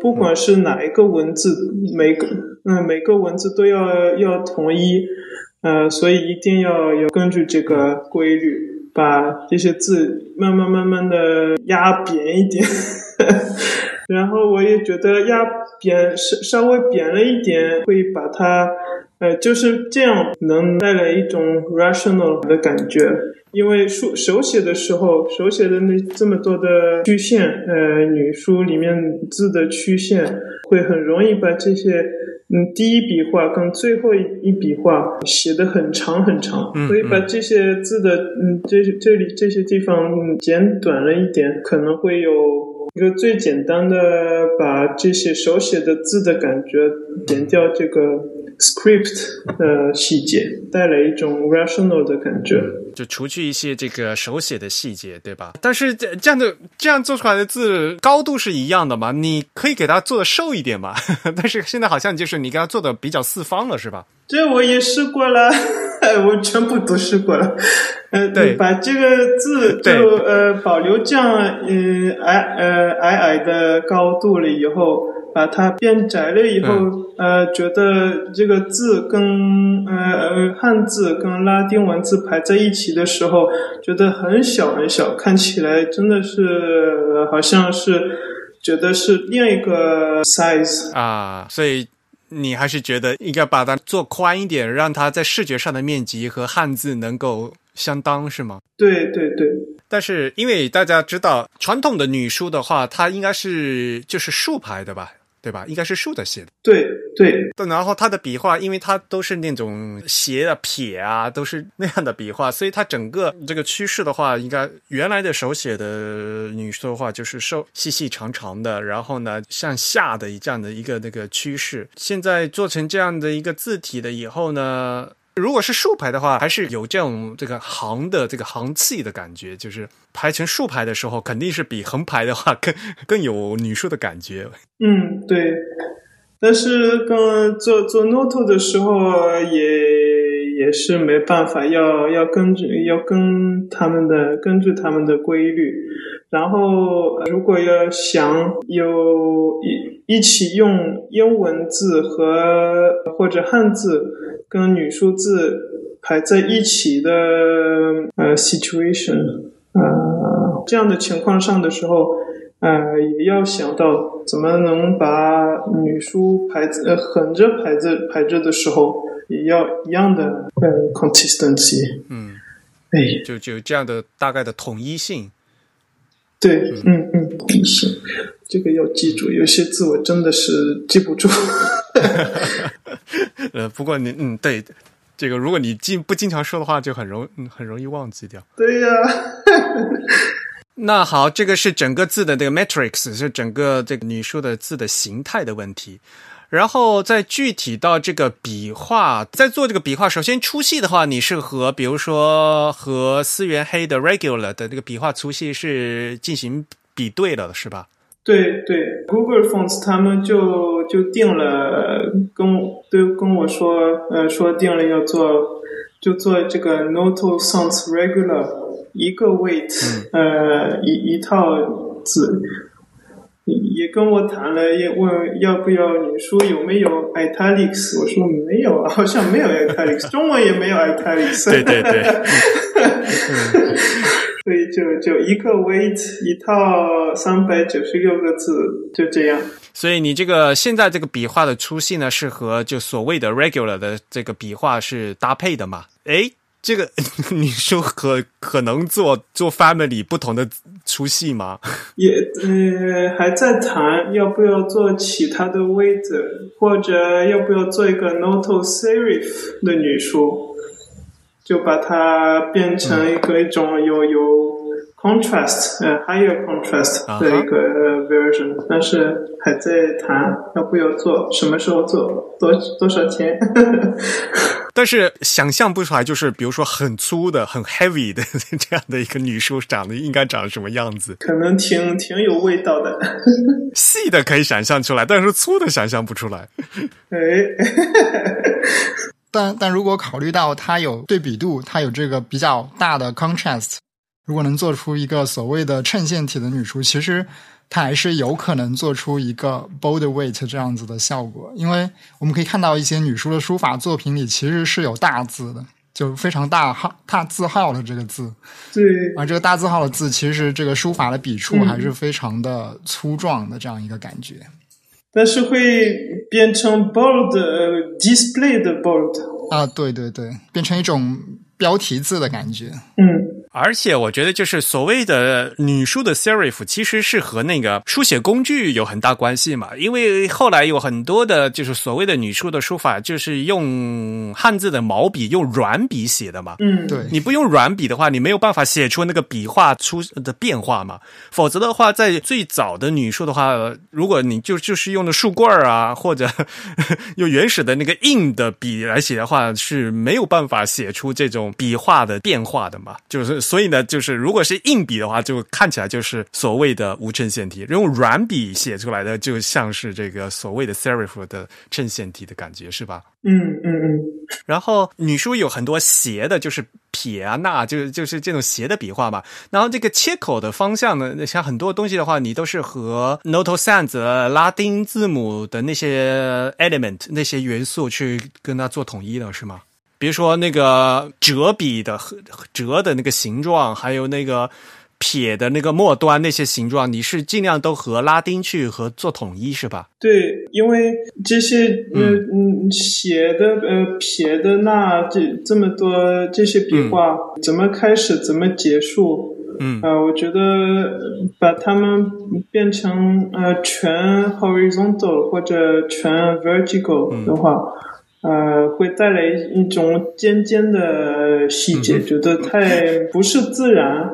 Speaker 2: 不管是哪一个文字，每个嗯每个文字都要要统一，呃，所以一定要要根据这个规律，把这些字慢慢慢慢的压扁一点。然后我也觉得压扁稍稍微扁了一点，会把它呃就是这样能带来一种 rational 的感觉。因为书手写的时候，手写的那这么多的曲线，呃，女书里面字的曲线会很容易把这些嗯，第一笔画跟最后一一笔画写的很长很长，
Speaker 1: 嗯
Speaker 2: 所以把这些字的嗯这这里这些地方嗯简短了一点，可能会有一个最简单的把这些手写的字的感觉减掉这个 script 的细节，带来一种 rational 的感觉。
Speaker 1: 就除去一些这个手写的细节，对吧？但是这这样的这样做出来的字高度是一样的嘛？你可以给它做的瘦一点嘛？但是现在好像就是你给它做的比较四方了，是吧？
Speaker 2: 这我也试过了，我全部都试过了。呃，
Speaker 1: 对
Speaker 2: 把这个字就呃保留这样呃矮呃矮矮的高度了以后，把它变窄了以后，呃，觉得这个字跟呃呃汉字跟拉丁文字排在一起的时候，觉得很小很小，看起来真的是呃好像是觉得是另一个 size。
Speaker 1: 啊，所以你还是觉得应该把它做宽一点，让它在视觉上的面积和汉字能够相当，是吗？
Speaker 2: 对对对，
Speaker 1: 但是因为大家知道，传统的女书的话，它应该是就是竖排的吧，对吧？应该是竖着写的。
Speaker 2: 对对，
Speaker 1: 然后它的笔画，因为它都是那种斜啊、撇啊，都是那样的笔画，所以它整个这个趋势的话，应该原来的手写的女书的话，就是瘦细细长长的，然后呢向下的这样的一个那个趋势。现在做成这样的一个字体的以后呢，如果是竖排的话，还是有这种这个行的这个行气的感觉，就是排成竖排的时候，肯定是比横排的话更更有女术的感觉。
Speaker 2: 嗯，对。但是跟做做 note 的时候也也是没办法，要要根据要跟他们的根据他们的规律，然后如果要想有一一起用英文字和或者汉字跟女数字排在一起的呃 situation，呃这样的情况上的时候。呃，也要想到怎么能把女书排字呃横着排着排着的时候，也要一样的呃 consistency。
Speaker 1: 嗯，
Speaker 2: 哎，
Speaker 1: 就就这样的大概的统一性。
Speaker 2: 对，嗯嗯，必行，这个要记住，有些字我真的是记不住。
Speaker 1: 呃，不过你嗯，对，这个如果你经不经常说的话，就很容嗯很容易忘记掉。
Speaker 2: 对呀。
Speaker 1: 那好，这个是整个字的这个 matrix，是整个这个你说的字的形态的问题。然后再具体到这个笔画，在做这个笔画，首先粗细的话，你是和比如说和思源黑的 regular 的这个笔画粗细是进行比对了，是吧？
Speaker 2: 对对，Google Fonts 他们就就定了，跟都跟我说，呃，说定了要做，就做这个 Noto Sans Regular。一个 weight，、呃，一一套字，也跟我谈了，也问要不要你说有没有 italics，我说没有啊，好像没有 italics，中文也没有 italics。
Speaker 1: 对对对。
Speaker 2: 所以就就一个 weight 一套三百九十六个字，就这样。
Speaker 1: 所以你这个现在这个笔画的粗细呢，是和就所谓的 regular 的这个笔画是搭配的嘛？诶。这个 你说可可能做做 family 不同的粗细吗？
Speaker 2: 也呃还在谈要不要做其他的位置，或者要不要做一个 noto serif 的女书，就把它变成一个一种有有 contrast 呃 higher contrast 的一个 version，、但是还在谈要不要做，什么时候做，多多少钱。
Speaker 1: 但是想象不出来，就是比如说很粗的、很 heavy 的 这样的一个女书，长得应该长什么样子？
Speaker 2: 可能挺挺有味道的。
Speaker 1: 细的可以想象出来，但是粗的想象不出来。
Speaker 2: 哎，
Speaker 3: 但但如果考虑到它有对比度，它有这个比较大的 contrast，如果能做出一个所谓的衬线体的女书，其实。它还是有可能做出一个 bold weight 这样子的效果，因为我们可以看到一些女书的书法作品里其实是有大字的，就非常大号大字号的这个字。
Speaker 2: 对，
Speaker 3: 而这个大字号的字，其实这个书法的笔触还是非常的粗壮的这样一个感觉。
Speaker 2: 但是会变成 bold、呃、display 的 bold
Speaker 3: 啊，对对对，变成一种标题字的感觉。
Speaker 2: 嗯。
Speaker 1: 而且我觉得，就是所谓的女书的 serif，其实是和那个书写工具有很大关系嘛。因为后来有很多的，就是所谓的女书的书法，就是用汉字的毛笔，用软笔写的嘛。
Speaker 2: 嗯，
Speaker 3: 对，
Speaker 1: 你不用软笔的话，你没有办法写出那个笔画出的变化嘛。否则的话，在最早的女书的话，如果你就就是用的树棍儿啊，或者 用原始的那个硬的笔来写的话，是没有办法写出这种笔画的变化的嘛。就是所以呢，就是如果是硬笔的话，就看起来就是所谓的无衬线体；用软笔写出来的，就像是这个所谓的 serif 的衬线体的感觉，是吧？
Speaker 2: 嗯嗯嗯，
Speaker 1: 然后女书有很多斜的，就是撇啊、捺，就是就是这种斜的笔画嘛。然后这个切口的方向呢，像很多东西的话，你都是和 Noto Sans 拉丁字母的那些 element 那些元素去跟它做统一的，是吗？比如说那个折笔的折的那个形状，还有那个。撇的那个末端那些形状，你是尽量都和拉丁去和做统一是吧？
Speaker 2: 对，因为这些呃嗯写的呃撇的那这这么多这些笔画，怎么开始怎么结束？
Speaker 1: 嗯
Speaker 2: 呃，我觉得把它们变成呃全 horizontal 或者全 vertical 的话，呃，会带来一种尖尖的细节，觉得太 不是自然。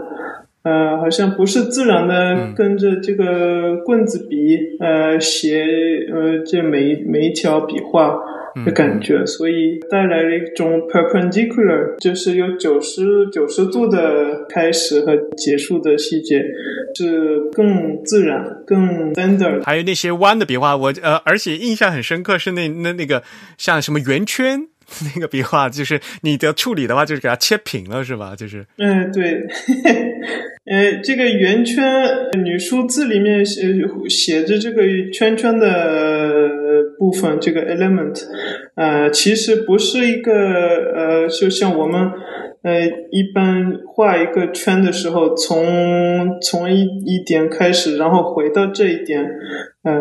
Speaker 2: 呃，好像不是自然的跟着这个棍子笔呃写呃这每一每一条笔画的感觉，所以带来了一种 perpendicular，就是有九十九十度的开始和结束的细节，是更自然、更 standard。
Speaker 1: 还有那些弯的笔画，我呃，而且印象很深刻是那那那个像什么圆圈。那个笔画就是你的处理的话，就是给它切平了，是吧？就是，
Speaker 2: 嗯，对，呃，这个圆圈女书字里面写写着这个圈圈的部分，这个 element，呃，其实不是一个呃，就像我们呃一般画一个圈的时候，从从一一点开始，然后回到这一点，呃，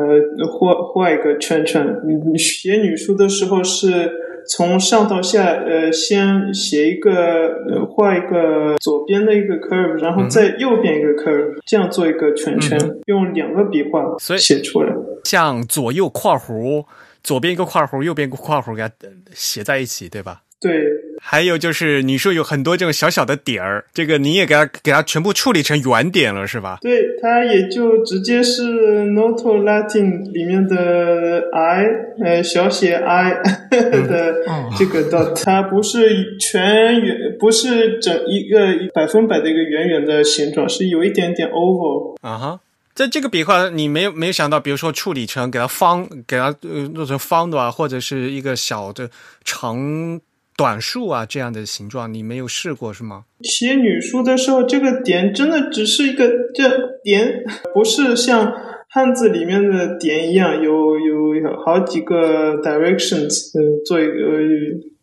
Speaker 2: 画画一个圈圈。你写女书的时候是。从上到下，呃，先写一个，画一个左边的一个 curve，然后再右边一个 curve，这样做一个圈圈，用两个笔画写出来，
Speaker 1: 像左右括弧，左边一个括弧，右边一个括弧，给它写在一起，对吧？
Speaker 2: 对，
Speaker 1: 还有就是你说有很多这种小小的点儿，这个你也给它给它全部处理成圆点了，是吧？
Speaker 2: 对，它也就直接是 Noto Latin 里面的 i，呃，小写 i 的这个 dot，它不是全圆，不是整一个百分百的一个圆圆的形状，是有一点点 oval。
Speaker 1: 啊哈，在这个笔画你没有没有想到，比如说处理成给它方，给它呃做成方的啊，或者是一个小的长。短竖啊，这样的形状你没有试过是吗？
Speaker 2: 写女书的时候，这个点真的只是一个这点，不是像汉字里面的点一样，有有有好几个 directions，嗯，做一个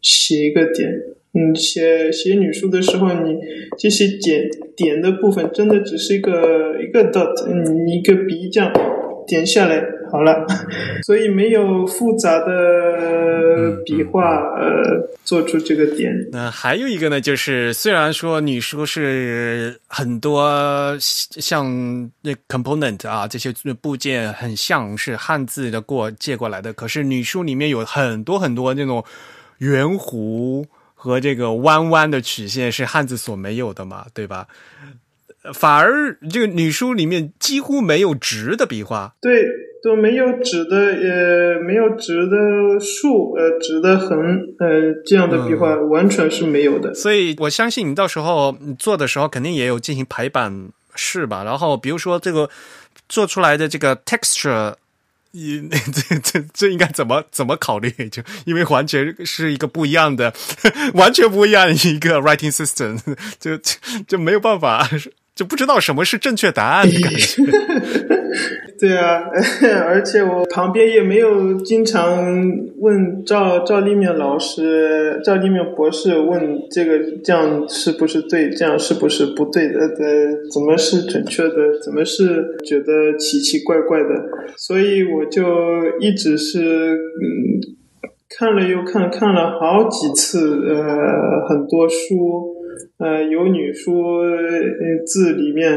Speaker 2: 写一个点。嗯，写写女书的时候，你这些点点的部分真的只是一个一个 dot，你一个笔这样点下来。好了，所以没有复杂的笔画，呃，做出这个点。
Speaker 1: 那还有一个呢，就是虽然说女书是很多像那 component 啊这些部件很像是汉字的过借过来的，可是女书里面有很多很多那种圆弧和这个弯弯的曲线是汉字所没有的嘛，对吧？反而这个女书里面几乎没有直的笔画。
Speaker 2: 对。都没有直的，呃，没有直的竖，呃，直的横，呃，这样的笔画完全是没有的。
Speaker 1: 所以我相信你到时候做的时候，肯定也有进行排版试吧。然后比如说这个做出来的这个 texture，这这这应该怎么怎么考虑？就因为完全是一个不一样的，完全不一样的一个 writing system，就就没有办法，就不知道什么是正确答案的感觉。
Speaker 2: 对啊，而且我旁边也没有经常问赵赵立面老师、赵立面博士问这个这样是不是对，这样是不是不对的？呃，怎么是准确的？怎么是觉得奇奇怪怪的？所以我就一直是嗯看了又看，看了好几次，呃，很多书。呃有女书字里面，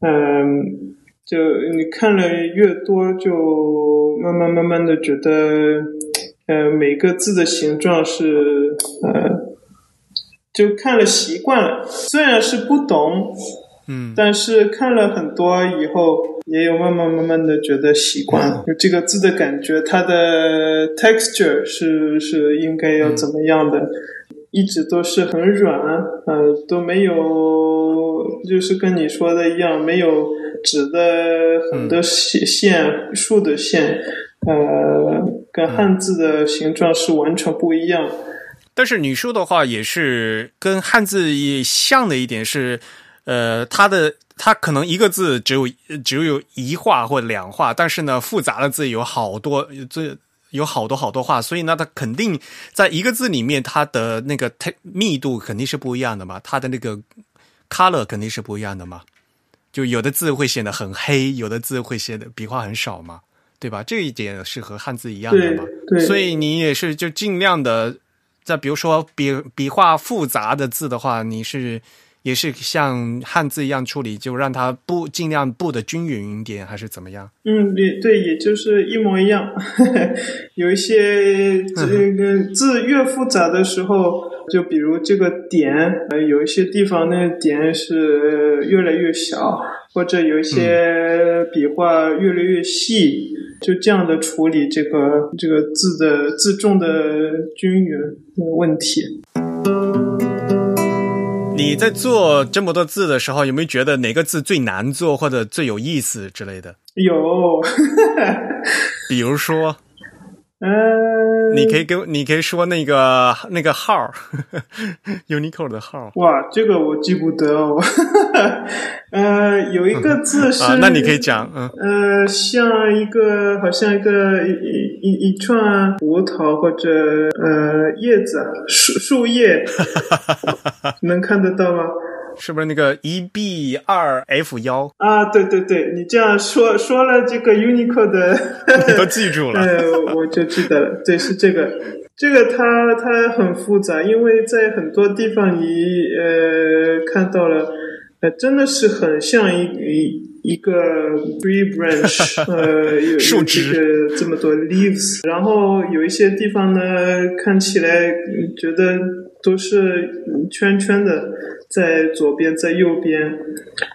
Speaker 2: 嗯，就你看了越多，就慢慢慢慢的觉得，呃，每个字的形状是呃。就看了习惯了，虽然是不懂，
Speaker 1: 嗯，
Speaker 2: 但是看了很多以后，也有慢慢慢慢的觉得习惯了。就这个字的感觉，它的 texture 是是应该要怎么样的，一直都是很软，呃，都没有，就是跟你说的一样，没有直的很多线线竖的线，呃，跟汉字的形状是完全不一样。
Speaker 1: 但是女书的话，也是跟汉字也像的一点是，呃，它的它可能一个字只有只有一画或两画，但是呢，复杂的字有好多，这有好多好多话，所以呢，它肯定在一个字里面，它的那个密度肯定是不一样的嘛，它的那个 color 肯定是不一样的嘛，就有的字会显得很黑，有的字会显得笔画很少嘛，对吧？这一点是和汉字一样的嘛，所以你也是就尽量的。再比如说笔笔画复杂的字的话，你是也是像汉字一样处理，就让它布尽量布的均匀一点，还是怎么样？
Speaker 2: 嗯，对对，也就是一模一样。有一些 这个字越复杂的时候，就比如这个点，呃，有一些地方那个点是越来越小，或者有一些笔画越来越细。就这样的处理这个这个字的字重的均匀的问题。
Speaker 1: 你在做这么多字的时候，有没有觉得哪个字最难做或者最有意思之类的？
Speaker 2: 有，
Speaker 1: 比如说。
Speaker 2: 嗯，
Speaker 1: 你可以跟你可以说那个那个号，Uniqlo 的号。
Speaker 2: 哇，这个我记不得哦。呃，有一个字是，
Speaker 1: 那你可以讲，嗯，
Speaker 2: 呃，像一个好像一个一一一串胡桃或者呃叶子树树叶，能看得到吗？
Speaker 1: 是不是那个一 B 二 F 幺
Speaker 2: 啊？对对对，你这样说说了这个 Uniqlo 的，
Speaker 1: 你都记住了。
Speaker 2: 呃，我就记得了。对，是这个，这个它它很复杂，因为在很多地方你呃看到了，呃，真的是很像一一一个 tree branch，呃，有
Speaker 1: 树枝
Speaker 2: 这么多 leaves，然后有一些地方呢看起来觉得都是圈圈的。在左边，在右边，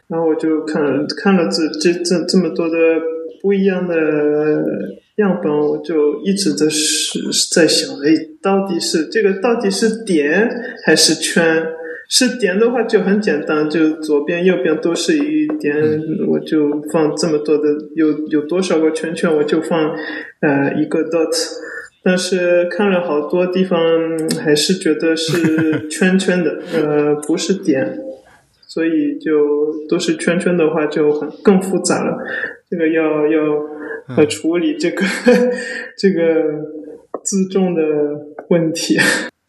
Speaker 2: 然后我就看看了这这这这么多的不一样的样本，我就一直的是在想，哎，到底是这个到底是点还是圈？是点的话就很简单，就左边右边都是一点，我就放这么多的，有有多少个圈圈，我就放呃一个 dot。但是看了好多地方，还是觉得是 圈圈的，呃，不是点，所以就都是圈圈的话就很更复杂了。这个要要呃处理这个 这个自重的问题。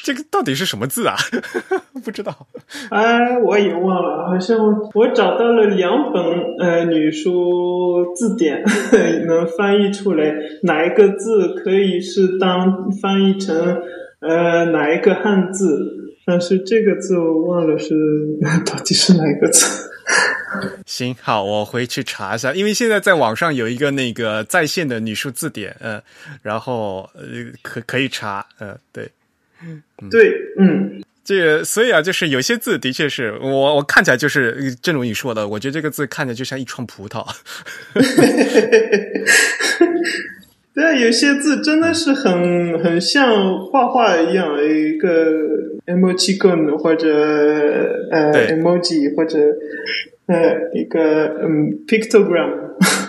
Speaker 1: 这个到底是什么字啊？不知道。
Speaker 2: 哎，我也忘了，好像我找到了两本呃女书字典，能翻译出来哪一个字可以是当翻译成呃哪一个汉字，但是这个字我忘了是 到底是哪一个字。
Speaker 1: 行，好，我回去查一下，因为现在在网上有一个那个在线的女书字典，嗯，然后呃可可以查，嗯，对。
Speaker 2: 对，嗯，
Speaker 1: 这个所以啊，就是有些字的确是我我看起来就是正如你说的，我觉得这个字看着就像一串葡萄。
Speaker 2: 对啊，有些字真的是很很像画画一样，一个 emoji 或者呃 emoji 或者呃一个嗯 pictogram。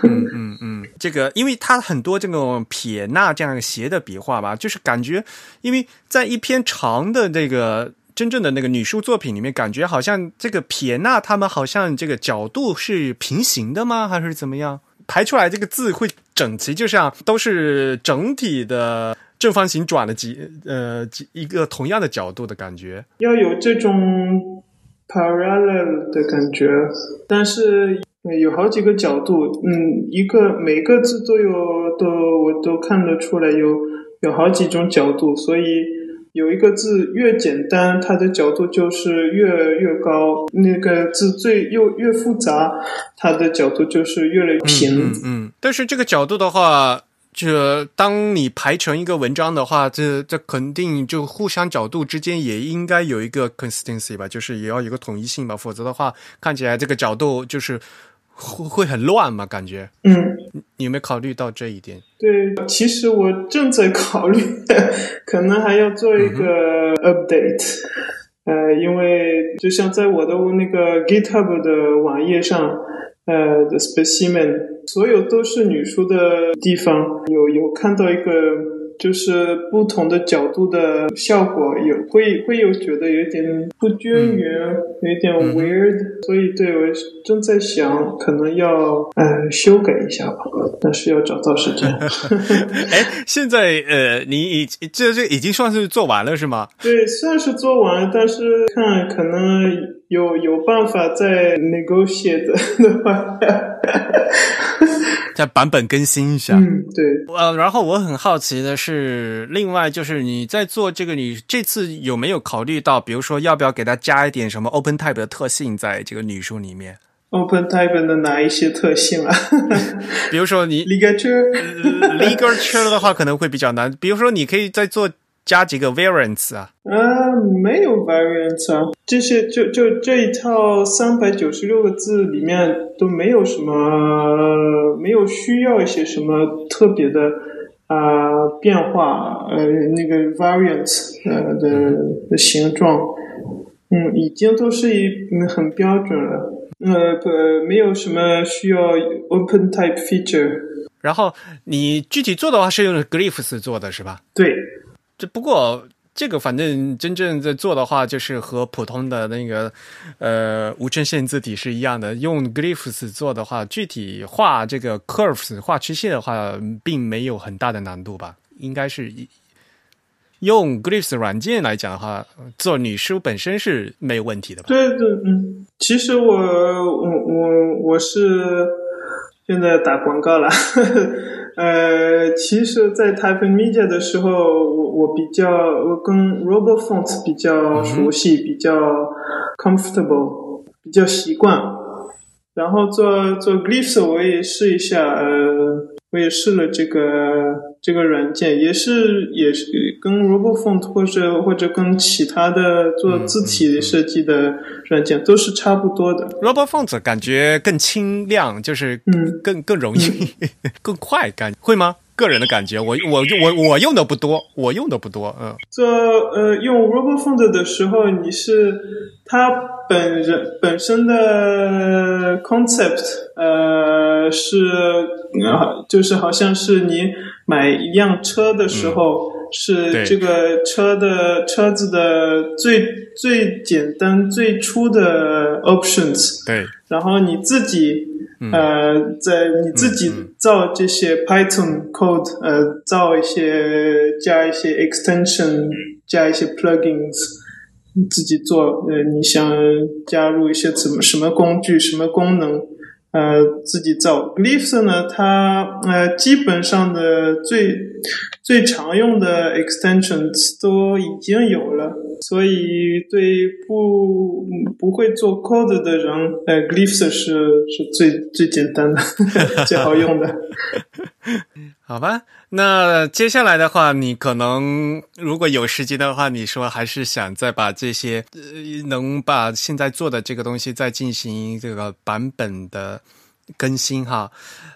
Speaker 1: 嗯嗯嗯。这个，因为它很多这种撇捺这样斜的笔画吧，就是感觉，因为在一篇长的这个真正的那个女书作品里面，感觉好像这个撇捺它们好像这个角度是平行的吗？还是怎么样？排出来这个字会整齐，就像都是整体的正方形转了几呃几一个同样的角度的感觉，
Speaker 2: 要有这种 parallel 的感觉，但是。有好几个角度，嗯，一个每个字都有，都我都看得出来有有好几种角度，所以有一个字越简单，它的角度就是越越高；那个字最又越复杂，它的角度就是越来越平。
Speaker 1: 嗯嗯，但是这个角度的话。这当你排成一个文章的话，这这肯定就互相角度之间也应该有一个 consistency 吧，就是也要有个统一性吧，否则的话看起来这个角度就是会会很乱嘛，感觉。
Speaker 2: 嗯，
Speaker 1: 你有没有考虑到这一点？
Speaker 2: 对，其实我正在考虑，可能还要做一个 update。呃，因为就像在我的那个 GitHub 的网页上。呃，the specimen，所有都是女书的地方，有有看到一个。就是不同的角度的效果，有会会有觉得有点不均匀，有点 weird，所以对我正在想，可能要呃修改一下吧，但是要找到时间。
Speaker 1: 哎，现在呃，你已这这已经算是做完了是吗？
Speaker 2: 对，算是做完了，但是看可能有有办法再 negotiate 的话。
Speaker 1: 再版本更新一下。
Speaker 2: 嗯，对。
Speaker 1: 呃，然后我很好奇的是，另外就是你在做这个，你这次有没有考虑到，比如说要不要给它加一点什么 Open Type 的特性在这个女书里面
Speaker 2: ？Open Type 的哪一些特性啊？
Speaker 1: 比如说你
Speaker 2: Ligature，Ligature
Speaker 1: 的话可能会比较难。比如说，你可以在做。加几个 variants 啊？
Speaker 2: 啊，没有 variants 啊，这些就就这一套三百九十六个字里面都没有什么，没有需要一些什么特别的啊变化，呃，那个 variants 呃的的形状，嗯，已经都是一很标准了，呃，不，没有什么需要 open type feature。
Speaker 1: 然后你具体做的话是用 glyphs 做的是吧？
Speaker 2: 对。
Speaker 1: 这不过这个反正真正在做的话，就是和普通的那个呃无衬线字体是一样的。用 glyphs 做的话，具体画这个 curves 画曲线的话，并没有很大的难度吧？应该是用 glyphs 软件来讲的话，做女书本身是没有问题的吧？
Speaker 2: 对对嗯，其实我我我我是现在打广告了。呃，其实，在 Typing Media 的时候，我我比较我跟 RoboFont 比较熟悉，比较 comfortable，比较习惯。然后做做 Glyphs，我也试一下，呃，我也试了这个。这个软件也是也是跟 RoboFont 或者或者跟其他的做字体设计的软件都是差不多的。
Speaker 1: RoboFont 感觉更清亮，就是
Speaker 2: 嗯
Speaker 1: 更更容易 更快，感会吗？个人的感觉，我我我我用的不多，我用的不多，嗯。
Speaker 2: 做呃用 RoboFont 的时候，你是它本人本身的 concept，呃是啊就是好像是你。买一辆车的时候，是这个车的车子的最最简单最初的 options。
Speaker 1: 对，
Speaker 2: 然后你自己呃，在你自己造这些 Python code，呃，造一些加一些 extension，加一些 plugins，自己做。呃，你想加入一些怎么什么工具，什么功能？呃，自己造 Glyphs 呢？它呃，基本上的最最常用的 extensions 都已经有了，所以对不不会做 code 的人，呃，Glyphs 是是最最简单的、最好用的。
Speaker 1: 好吧，那接下来的话，你可能如果有时间的话，你说还是想再把这些呃，能把现在做的这个东西再进行这个版本的更新哈。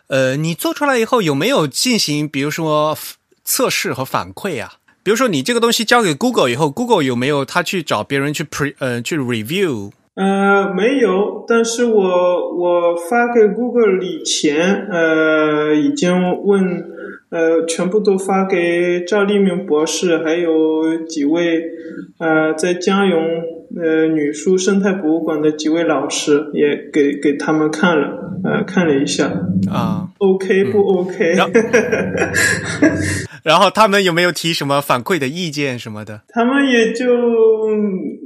Speaker 1: 呃，你做出来以后有没有进行，比如说测试和反馈啊？比如说你这个东西交给 Google 以后，Google 有没有他去找别人去 pre 呃去 review？
Speaker 2: 呃，没有，但是我我发给 Google 以前，呃，已经问。呃，全部都发给赵立明博士，还有几位呃，在江永呃女书生态博物馆的几位老师，也给给他们看了，呃，看了一下
Speaker 1: 啊
Speaker 2: ，OK 不 OK？
Speaker 1: 然后他们有没有提什么反馈的意见什么的？
Speaker 2: 他们也就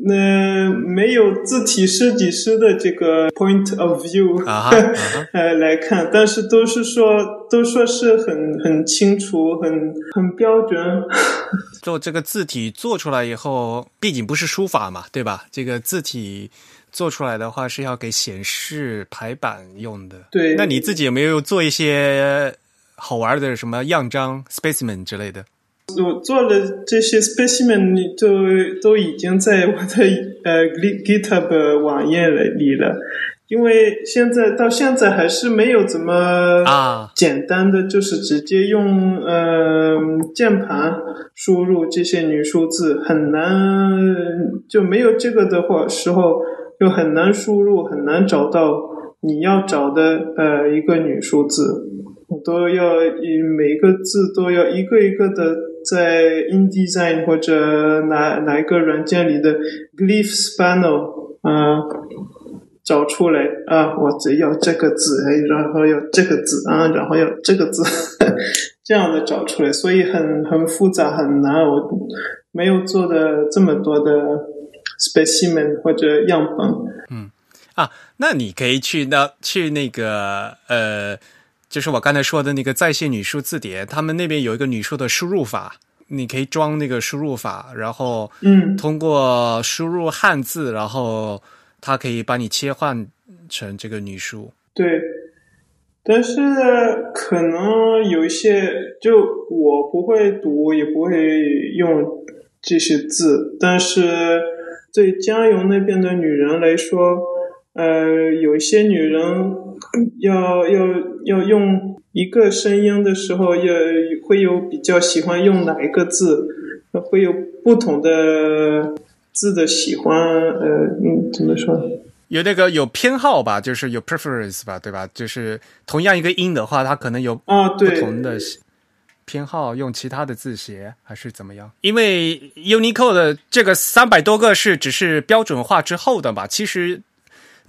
Speaker 2: 呃没有字体设计师的这个 point of view
Speaker 1: 啊哈 啊哈
Speaker 2: 呃来看，但是都是说都说是很很清楚、很很标准。
Speaker 1: 做这个字体做出来以后，毕竟不是书法嘛，对吧？这个字体做出来的话是要给显示排版用的。
Speaker 2: 对
Speaker 1: 那你自己有没有做一些好玩的什么样章、specimen 之类的？
Speaker 2: 我做了这些 specimen，你就都已经在我的呃 Git- GitHub 网页里了，因为现在到现在还是没有怎么
Speaker 1: 啊
Speaker 2: 简单的，就是直接用呃键盘输入这些女数字，很难就没有这个的话时候，就很难输入，很难找到你要找的呃一个女数字。都要以每个字都要一个一个的在 InDesign 或者哪哪一个软件里的 Glyph Spanel 啊、找出来啊，我只要这个字，哎，然后要这个字啊，然后要这个字，这样的找出来，所以很很复杂很难，我没有做的这么多的 specimen 或者样本。
Speaker 1: 嗯啊，那你可以去那去那个呃，就是我刚才说的那个在线女数字典，他们那边有一个女数的输入法，你可以装那个输入法，然后
Speaker 2: 嗯
Speaker 1: 通过输入汉字，然后它可以帮你切换成这个女数。
Speaker 2: 对，但是可能有一些，就我不会读，也不会用这些字，但是对江油那边的女人来说，呃，有一些女人要要要用一个声音的时候，也会有比较喜欢用哪一个字，会有不同的字的喜欢，呃，嗯，怎么说？
Speaker 1: 有那个有偏好吧，就是有 preference 吧，对吧？就是同样一个音的话，它可能有
Speaker 2: 啊，
Speaker 1: 不，同的偏好，用其他的字写还是怎么样？因为 Unicode 的这个三百多个是只是标准化之后的吧？其实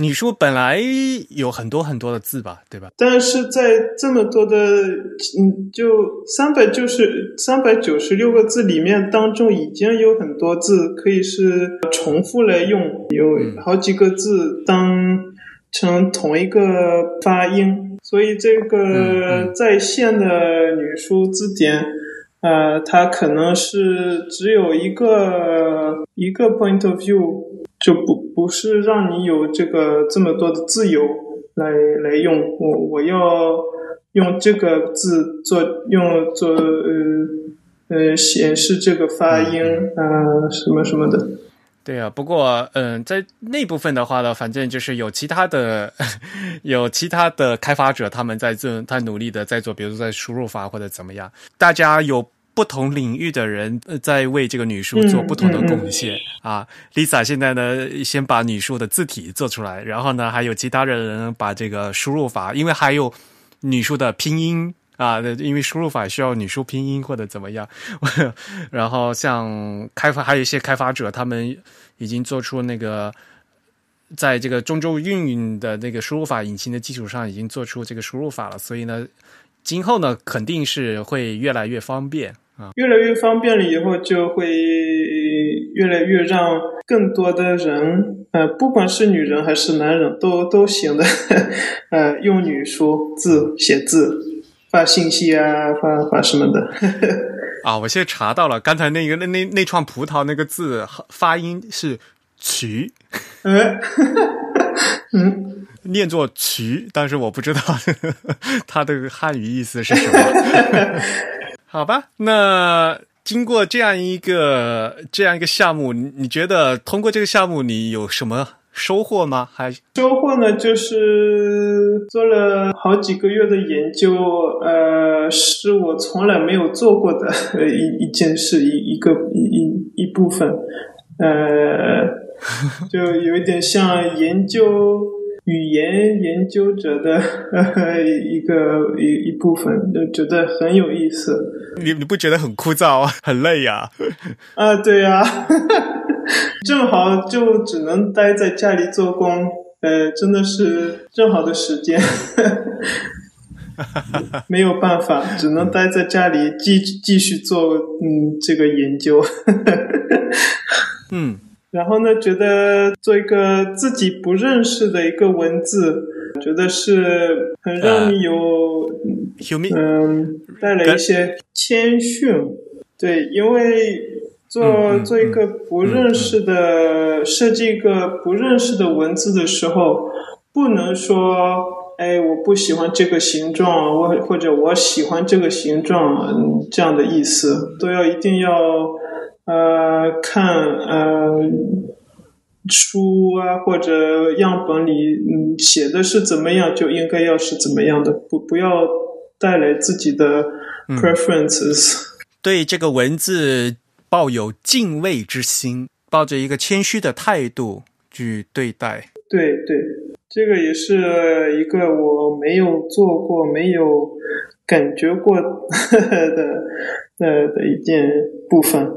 Speaker 1: 你说本来有很多很多的字吧，对吧？
Speaker 2: 但是在这么多的，嗯，就三百就是三百九十六个字里面，当中已经有很多字可以是重复来用，有好几个字当成同一个发音，所以这
Speaker 1: 嗯
Speaker 2: 个
Speaker 1: 嗯
Speaker 2: 在线的女书字典。呃，它可能是只有一个一个 point of view，就不不是让你有这个这么多的自由来来用。我我要用这个字做用做呃呃显示这个发音啊、呃什么什么的。
Speaker 1: 对啊，不过嗯，在那部分的话呢，反正就是有其他的 有其他的开发者，他们在做，他努力的在做，比如说在输入法或者怎么样，大家有不同领域的人呃在为这个女书做不同的贡献、啊。Lisa 现在呢，先把女书的字体做出来，然后呢，还有其他的人把这个输入法，因为还有女书的拼音。啊，因为输入法需要女书拼音或者怎么样，然后像开发还有一些开发者，他们已经做出那个在这个中州运营的那个输入法引擎的基础上，已经做出这个输入法了，所以呢，今后呢肯定是会越来越方便啊。
Speaker 2: 越来越方便了以后，就会越来越让更多的人，呃，不管是女人还是男人，都都行的，呃，用女书字写字。发信息啊，发发什么的
Speaker 1: 啊！我现在查到了，刚才那个那那那串葡萄那个字发音是“曲”，
Speaker 2: 哎，嗯，
Speaker 1: 念作“渠”，但是我不知道它的汉语意思是什么。好吧，那经过这样一个这样一个项目，你你觉得通过这个项目你有什么收获吗？还
Speaker 2: 收获呢，就是做了好几个月的研究，呃，是我从来没有做过的一一件事，一一个一一一部分，呃，就有一点像研究语言研究者的呃 一个一一部分，就觉得很有意思。
Speaker 1: 你你不觉得很枯燥啊，很累呀、
Speaker 2: 啊？啊，对呀、啊。正好就只能待在家里做工，呃，真的是正好的时间。没有办法，只能待在家里继继续做嗯这个研究。
Speaker 1: 嗯，
Speaker 2: 然后呢，觉得做一个自己不认识的一个文字，觉得是很让你有嗯带来一些谦逊。对，因为做做一个不认识的设计一个不认识的文字的时候，不能说哎我不喜欢这个形状，我或者我喜欢这个形状嗯这样的意思，都要一定要呃看呃书啊或者样本里嗯写的是怎么样，就应该要是怎么样的，不不要带来自己的 preferences。
Speaker 1: 对这个文字抱有敬畏之心，抱着一个谦虚的态度去对待。
Speaker 2: 对对，这个也是一个我没有做过、没有感觉过 的的的一件部分，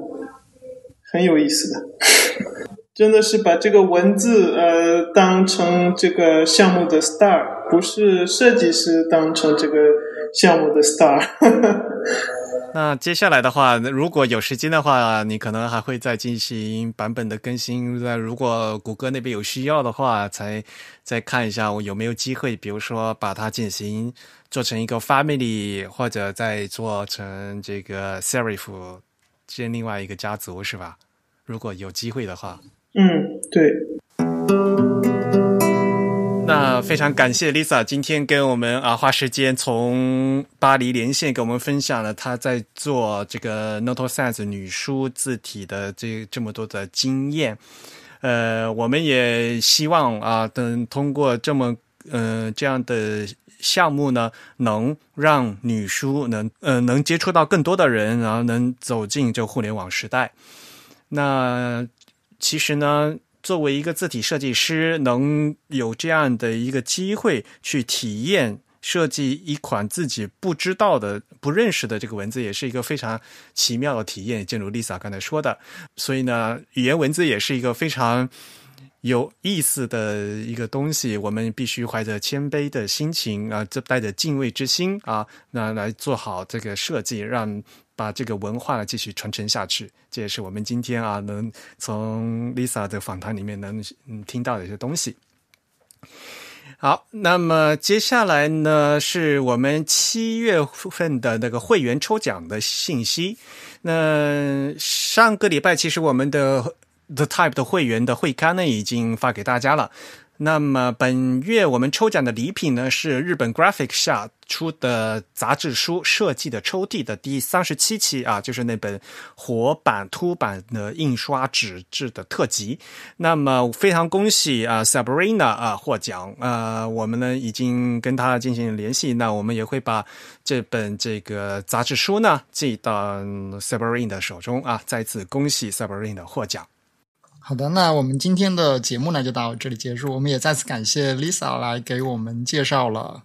Speaker 2: 很有意思的。真的是把这个文字呃当成这个项目的 star，不是设计师当成这个项目的 star。
Speaker 1: 那接下来的话，如果有时间的话，你可能还会再进行版本的更新。那如果谷歌那边有需要的话，才再看一下我有没有机会，比如说把它进行做成一个 family，或者再做成这个 serif 建另外一个家族，是吧？如果有机会的话。
Speaker 2: 嗯，对。
Speaker 1: 那非常感谢 Lisa 今天跟我们啊花时间从巴黎连线，给我们分享了她在做这个 Noto Sans 女书字体的这这么多的经验。呃，我们也希望啊，等通过这么呃这样的项目呢，能让女书能呃能接触到更多的人，然后能走进这互联网时代。那其实呢。作为一个字体设计师，能有这样的一个机会去体验设计一款自己不知道的、不认识的这个文字，也是一个非常奇妙的体验。正如 Lisa 刚才说的，所以呢，语言文字也是一个非常有意思的一个东西。我们必须怀着谦卑的心情啊，这带着敬畏之心啊，那来做好这个设计，让。把这个文化继续传承下去，这也是我们今天啊能从 Lisa 的访谈里面能听到的一些东西。好，那么接下来呢是我们七月份的那个会员抽奖的信息。那上个礼拜其实我们的 The Type 的会员的会刊呢已经发给大家了。那么本月我们抽奖的礼品呢是日本 Graphic 下出的杂志书《设计的抽屉》的第三十七期啊，就是那本活版凸版的印刷纸质的特辑。那么非常恭喜啊，Sabrina 啊获奖啊，我们呢已经跟他进行联系，那我们也会把这本这个杂志书呢寄到 Sabrina 的手中啊。再次恭喜 Sabrina 获奖。
Speaker 3: 好的，那我们今天的节目呢就到这里结束。我们也再次感谢 Lisa 来给我们介绍了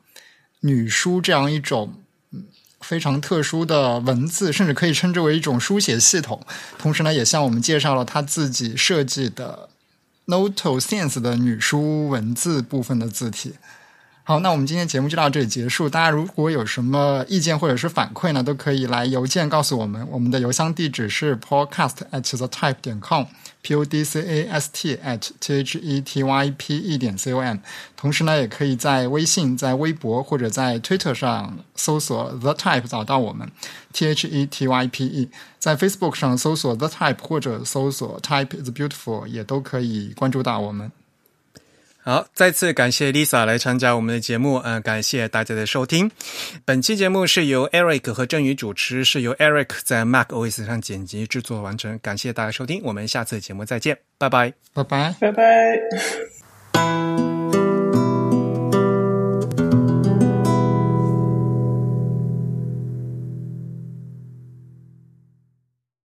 Speaker 3: 女书这样一种嗯非常特殊的文字，甚至可以称之为一种书写系统。同时呢，也向我们介绍了她自己设计的 Noto Sense 的女书文字部分的字体。好，那我们今天节目就到这里结束。大家如果有什么意见或者是反馈呢，都可以来邮件告诉我们。我们的邮箱地址是 podcast at the type 点 com，p o d c a s t at t h e t y p e 点 c o m。同时呢，也可以在微信、在微博或者在 Twitter 上搜索 the type 找到我们，t h e t y p e。在 Facebook 上搜索 the type 或者搜索 type is beautiful 也都可以关注到我们。
Speaker 1: 好，再次感谢 Lisa 来参加我们的节目，嗯、呃，感谢大家的收听。本期节目是由 Eric 和郑宇主持，是由 Eric 在 Mac OS 上剪辑制作完成。感谢大家收听，我们下次节目再见，拜拜，
Speaker 3: 拜拜，
Speaker 2: 拜拜。